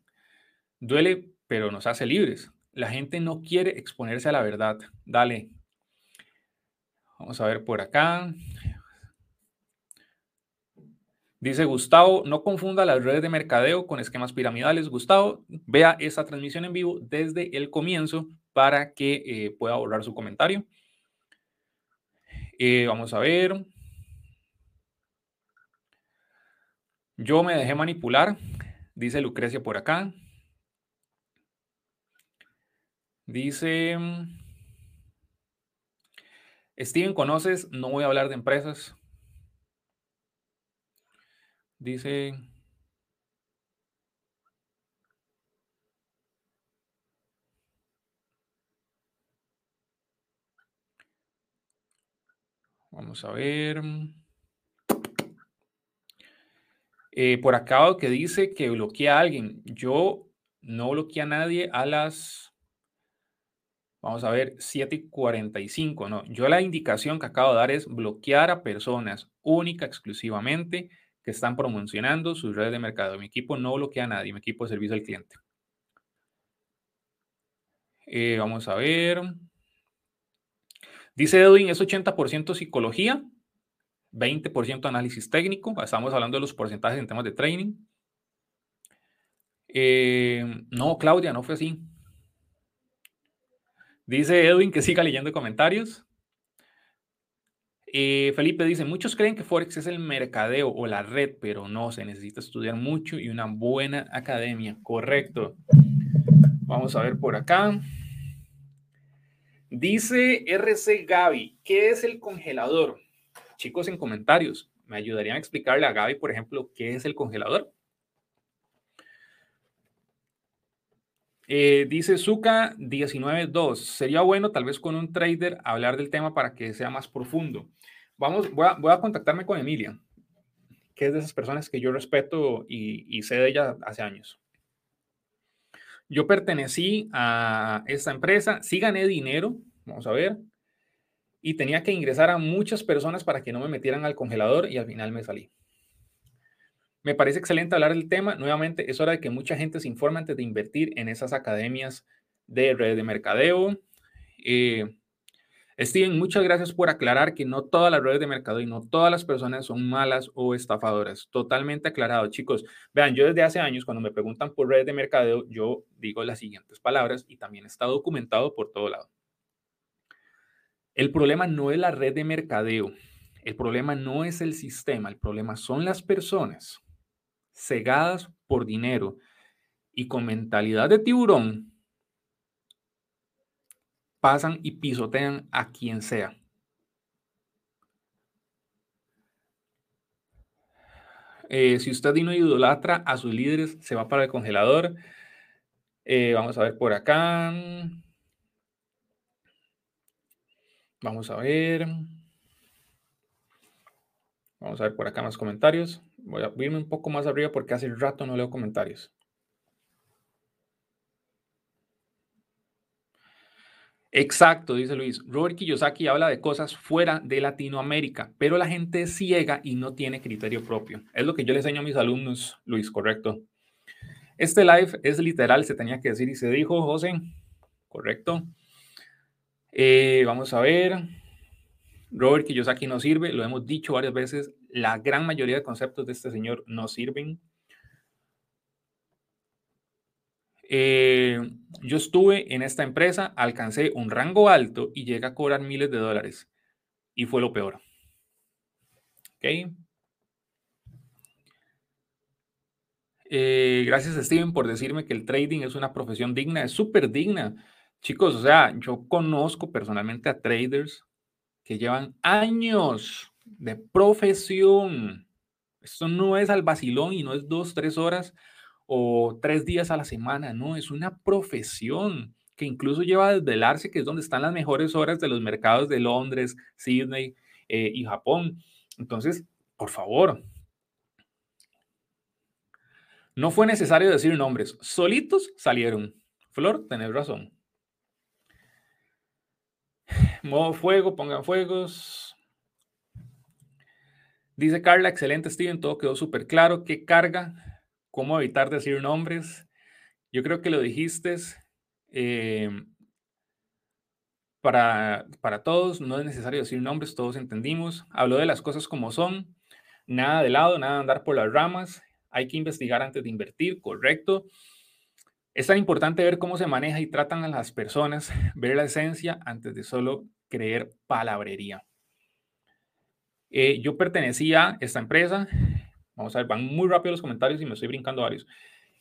Duele, pero nos hace libres. La gente no quiere exponerse a la verdad. Dale. Vamos a ver por acá. Dice Gustavo, no confunda las redes de mercadeo con esquemas piramidales. Gustavo, vea esta transmisión en vivo desde el comienzo para que eh, pueda borrar su comentario. Eh, vamos a ver. Yo me dejé manipular, dice Lucrecia por acá. Dice, Steven, ¿conoces? No voy a hablar de empresas. Dice, vamos a ver. Eh, por acá que dice que bloquea a alguien. Yo no bloqueé a nadie a las, vamos a ver, 7 y 45. No, yo la indicación que acabo de dar es bloquear a personas única, exclusivamente que están promocionando sus redes de mercado. Mi equipo no bloquea a nadie, mi equipo de servicio al cliente. Eh, vamos a ver. Dice Edwin, es 80% psicología, 20% análisis técnico. Estamos hablando de los porcentajes en temas de training. Eh, no, Claudia, no fue así. Dice Edwin que siga leyendo comentarios. Eh, Felipe dice, muchos creen que Forex es el mercadeo o la red, pero no, se necesita estudiar mucho y una buena academia. Correcto. Vamos a ver por acá. Dice RC Gaby, ¿qué es el congelador? Chicos, en comentarios, ¿me ayudarían a explicarle a Gaby, por ejemplo, qué es el congelador? Eh, dice Zuka 19.2. Sería bueno tal vez con un trader hablar del tema para que sea más profundo. Vamos, voy a, contactarme con Emilia, que es de esas personas que yo respeto y, sé de ella hace años. Yo pertenecí a esta empresa, sí gané dinero, vamos a ver, y tenía que ingresar a muchas personas para que no me metieran al congelador y al final me salí. Me parece excelente hablar del tema. Nuevamente, es hora de que mucha gente se informe antes de invertir en esas academias de red de mercadeo. Eh, Steven, muchas gracias por aclarar que no todas las redes de mercado y no todas las personas son malas o estafadoras. Totalmente aclarado, chicos. Vean, yo desde hace años, cuando me preguntan por redes de mercadeo, yo digo las siguientes palabras y también está documentado por todo lado. El problema no es la red de mercadeo. El problema no es el sistema. El problema son las personas cegadas por dinero y con mentalidad de tiburón, pasan y pisotean a quien sea. Eh, si usted no idolatra a sus líderes, se va para el congelador. Eh, vamos a ver por acá. Vamos a ver. Vamos a ver por acá más comentarios. Voy a irme un poco más arriba porque hace rato no leo comentarios. Exacto, dice Luis. Robert Kiyosaki habla de cosas fuera de Latinoamérica, pero la gente es ciega y no tiene criterio propio. Es lo que yo le enseño a mis alumnos, Luis, correcto. Este live es literal, se tenía que decir y se dijo, José, correcto. Eh, vamos a ver. Robert Kiyosaki no sirve, lo hemos dicho varias veces, la gran mayoría de conceptos de este señor no sirven. Eh, yo estuve en esta empresa, alcancé un rango alto y llegué a cobrar miles de dólares. Y fue lo peor. ¿Ok? Eh, gracias, Steven, por decirme que el trading es una profesión digna. Es súper digna. Chicos, o sea, yo conozco personalmente a traders que llevan años de profesión. Esto no es al vacilón y no es dos, tres horas o tres días a la semana, no, es una profesión que incluso lleva a desvelarse, que es donde están las mejores horas de los mercados de Londres, Sydney eh, y Japón. Entonces, por favor, no fue necesario decir nombres, solitos salieron. Flor, tenés razón. Modo fuego, pongan fuegos. Dice Carla, excelente Steven, todo quedó súper claro. ¿Qué carga? Cómo evitar decir nombres. Yo creo que lo dijiste. Em, para, para todos, no es necesario decir nombres, todos entendimos. Habló de las cosas como son, nada de lado, nada de andar por las ramas, hay que investigar antes de invertir, correcto. Es tan importante ver cómo se maneja y tratan a las personas, ver la esencia antes de solo creer palabrería. Eh, yo pertenecía a esta empresa, vamos a ver, van muy rápido los comentarios y me estoy brincando varios,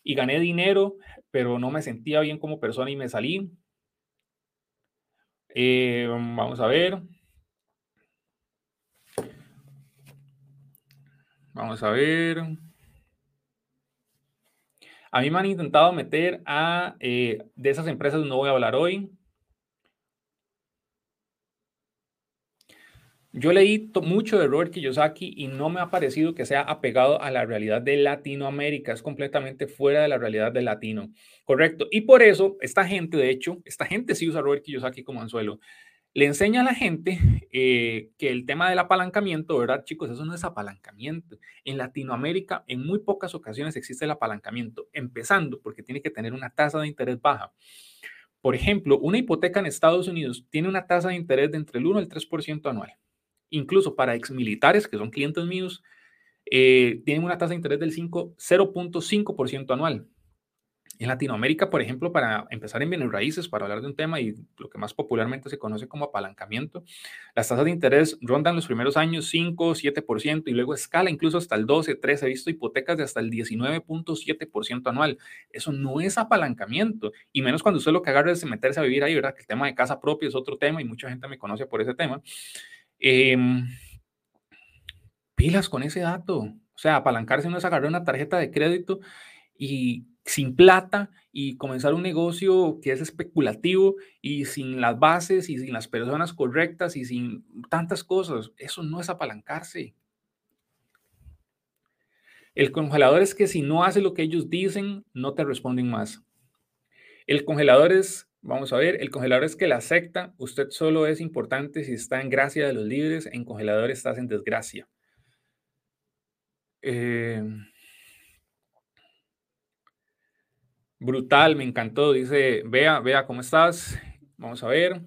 y gané dinero, pero no me sentía bien como persona y me salí. Eh, vamos a ver. Vamos a ver. A mí me han intentado meter a, eh, de esas empresas no voy a hablar hoy. Yo leí mucho de Robert Kiyosaki y no me ha parecido que sea apegado a la realidad de Latinoamérica, es completamente fuera de la realidad del latino. Correcto. Y por eso esta gente, de hecho, esta gente sí usa Robert Kiyosaki como anzuelo. Le enseña a la gente eh, que el tema del apalancamiento, ¿verdad, chicos? Eso no es apalancamiento. En Latinoamérica, en muy pocas ocasiones existe el apalancamiento, empezando porque tiene que tener una tasa de interés baja. Por ejemplo, una hipoteca en Estados Unidos tiene una tasa de interés de entre el 1 y el 3% anual. Incluso para exmilitares, que son clientes míos, eh, tienen una tasa de interés del 0.5% anual. En Latinoamérica, por ejemplo, para empezar en bienes raíces, para hablar de un tema y lo que más popularmente se conoce como apalancamiento, las tasas de interés rondan los primeros años 5, 7% y luego escala incluso hasta el 12, 13. He visto hipotecas de hasta el 19.7% anual. Eso no es apalancamiento y menos cuando usted lo que agarra es meterse a vivir ahí, ¿verdad? Que el tema de casa propia es otro tema y mucha gente me conoce por ese tema. Em, pilas con ese dato. O sea, apalancarse no es agarrar una tarjeta de crédito y sin plata y comenzar un negocio que es especulativo y sin las bases y sin las personas correctas y sin tantas cosas. Eso no es apalancarse. El congelador es que si no hace lo que ellos dicen, no te responden más. El congelador es, vamos a ver, el congelador es que la secta, usted solo es importante si está en gracia de los libres, en congelador estás en desgracia. Eh, Brutal, me encantó. Dice, vea, vea cómo estás. Vamos a ver.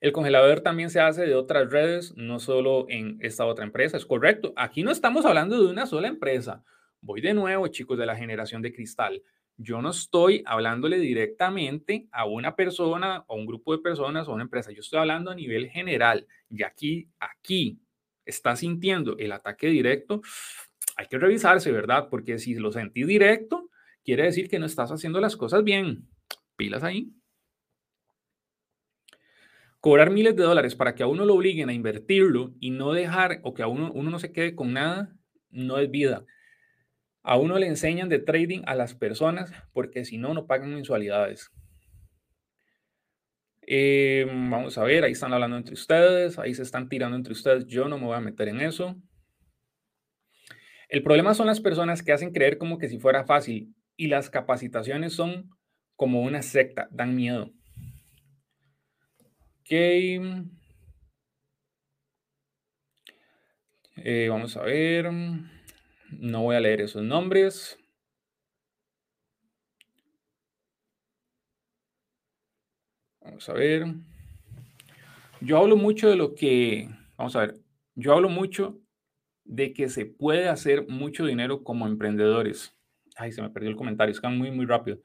El congelador también se hace de otras redes, no solo en esta otra empresa. Es correcto. Aquí no estamos hablando de una sola empresa. Voy de nuevo, chicos, de la generación de cristal. Yo no estoy hablándole directamente a una persona o un grupo de personas o una empresa. Yo estoy hablando a nivel general. Y aquí, aquí, está sintiendo el ataque directo. [sniffs] Hay que revisarse, ¿verdad? Porque si lo sentí directo, quiere decir que no estás haciendo las cosas bien. [sniffs] Pilas ahí. Cobrar miles de dólares para que a uno lo obliguen a invertirlo y no dejar o que a uno, uno no se quede con nada, no es vida. A uno le enseñan de trading a las personas porque si no, no pagan mensualidades. Eh, vamos a ver, ahí están hablando entre ustedes, ahí se están tirando entre ustedes. Yo no me voy a meter en eso. El problema son las personas que hacen creer como que si fuera fácil y las capacitaciones son como una secta, dan miedo. Ok. Eh, vamos a ver. No voy a leer esos nombres. Vamos a ver. Yo hablo mucho de lo que, vamos a ver, yo hablo mucho de que se puede hacer mucho dinero como emprendedores. Ay, se me perdió el comentario, es que muy, muy rápido.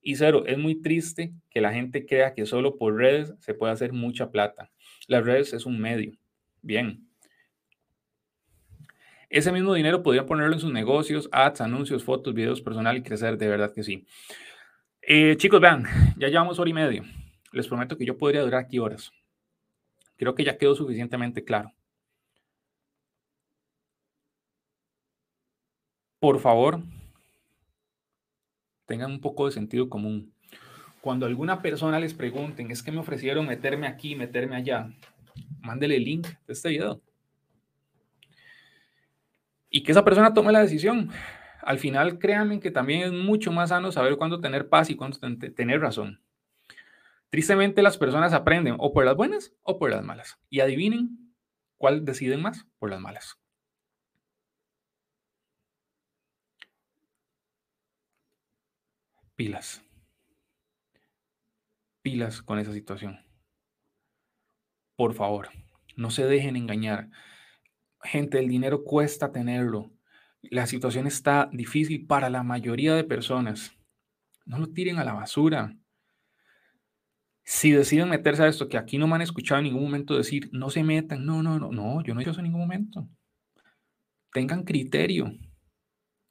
Y cero, es muy triste que la gente crea que solo por redes se puede hacer mucha plata. Las redes es un medio. Bien. Ese mismo dinero podrían ponerlo en sus negocios, ads, anuncios, fotos, videos personal y crecer, de verdad que sí. Eh, chicos, vean, ya llevamos hora y media. Les prometo que yo podría durar aquí horas. Creo que ya quedó suficientemente claro. Por favor, tengan un poco de sentido común. Cuando alguna persona les pregunten, es que me ofrecieron meterme aquí, meterme allá, mándele el link de este video. Y que esa persona tome la decisión. Al final, créanme que también es mucho más sano saber cuándo tener paz y cuándo tener razón. Tristemente, las personas aprenden o por las buenas o por las malas. Y adivinen cuál deciden más por las malas. pilas. Pilas con esa situación. por favor, no se dejen engañar. Gente, el dinero cuesta tenerlo. La situación está difícil para la mayoría de personas. No lo tiren a la basura. Si deciden meterse a esto, que aquí no me han escuchado en ningún momento decir, no se metan, no, no, no, no, yo no he hecho eso en ningún momento. Tengan criterio.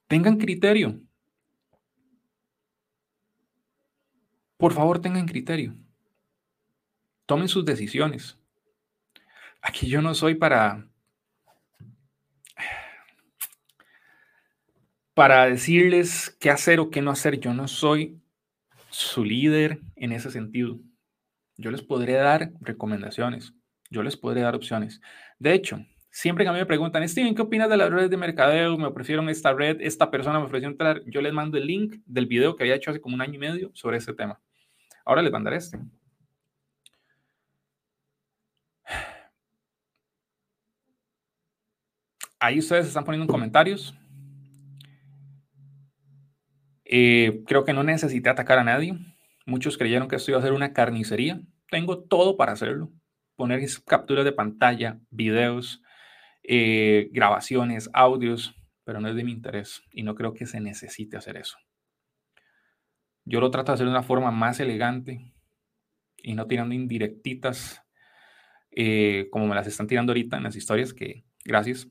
Tengan criterio. Por favor, tengan criterio. Tomen sus decisiones. Aquí yo no soy para para decirles qué hacer o qué no hacer. Yo no soy su líder en ese sentido. Yo les podré dar recomendaciones, yo les podré dar opciones. De hecho, siempre que a mí me preguntan, Steven, ¿qué opinas de las redes de mercadeo? Me ofrecieron esta red, esta persona me ofreció entrar. Yo les mando el link del video que había hecho hace como un año y medio sobre este tema. Ahora les mandaré este. Ahí ustedes están poniendo comentarios. Eh, creo que no necesité atacar a nadie. Muchos creyeron que esto iba a ser una carnicería. Tengo todo para hacerlo. Poner capturas de pantalla, videos, eh, grabaciones, audios, pero no es de mi interés y no creo que se necesite hacer eso. Yo lo trato de hacer de una forma más elegante y no tirando indirectitas eh, como me las están tirando ahorita en las historias, que gracias.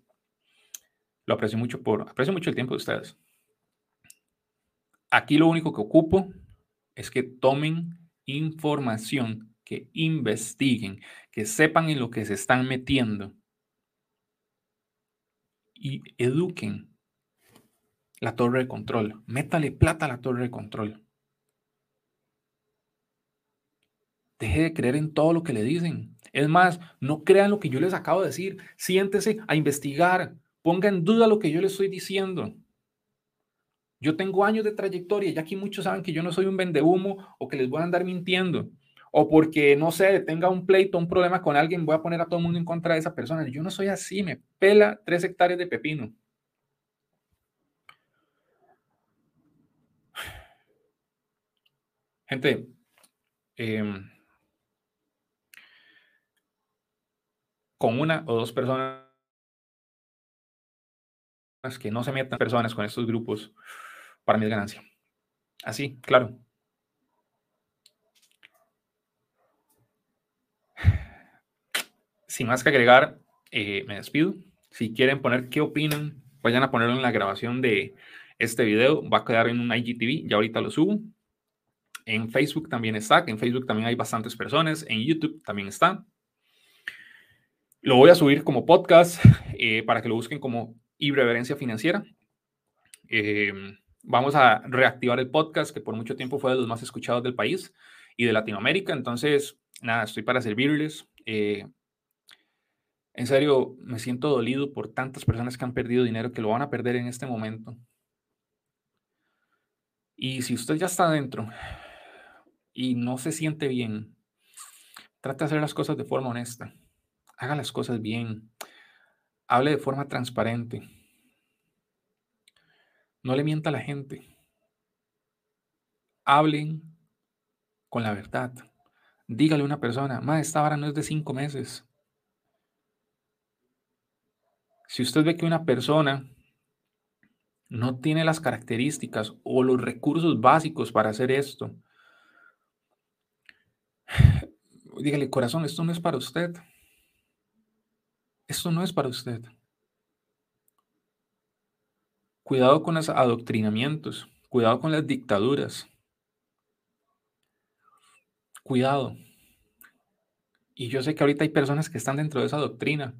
Lo aprecio mucho por, aprecio mucho el tiempo de ustedes. Aquí lo único que ocupo es que tomen información, que investiguen, que sepan en lo que se están metiendo y eduquen la torre de control. Métale plata a la torre de control. Deje de creer en todo lo que le dicen. Es más, no crean lo que yo les acabo de decir. Siéntese a investigar. Ponga en duda lo que yo les estoy diciendo. Yo tengo años de trayectoria y aquí muchos saben que yo no soy un vendehumo o que les voy a andar mintiendo. O porque, no sé, tenga un pleito, un problema con alguien, voy a poner a todo el mundo en contra de esa persona. Yo no soy así, me pela tres hectáreas de pepino. Gente, em, con una o dos personas que no se metan personas con estos grupos, para mí es ganancia. Así, claro. Sin más que agregar, eh, me despido. Si quieren poner qué opinan, vayan a ponerlo en la grabación de este video. Va a quedar en un IGTV, ya ahorita lo subo. En Facebook también está, en Facebook también hay bastantes personas. En YouTube también está. Lo voy a subir como podcast eh, para que lo busquen como Irreverencia Financiera. Eh, vamos a reactivar el podcast, que por mucho tiempo fue de los más escuchados del país y de Latinoamérica. Entonces, nada, estoy para servirles. Eh, en serio, me siento dolido por tantas personas que han perdido dinero, que lo van a perder en este momento. Y si usted ya está adentro y no se siente bien, trate de hacer las cosas de forma honesta. Haga las cosas bien. Hable de forma transparente. No le mienta a la gente. Hablen con la verdad. Dígale a una persona, más esta vara no es de cinco meses. Si usted ve que una persona no tiene las características o los recursos básicos para hacer esto, dígale, corazón, esto no es para usted. Esto no es para usted. Cuidado con los adoctrinamientos, cuidado con las dictaduras. Cuidado. Y yo sé que ahorita hay personas que están dentro de esa doctrina.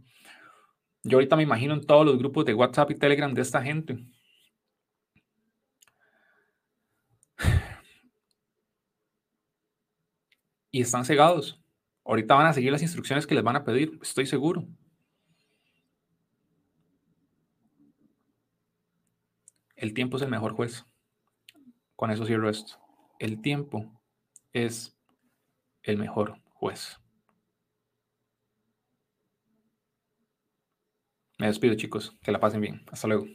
Yo ahorita me imagino en todos los grupos de WhatsApp y Telegram de esta gente. [sighs] Y están cegados. Ahorita van a seguir las instrucciones que les van a pedir, estoy seguro. El tiempo es el mejor juez. Con eso cierro esto. El tiempo es el mejor juez. Me despido chicos, que la pasen bien. Hasta luego.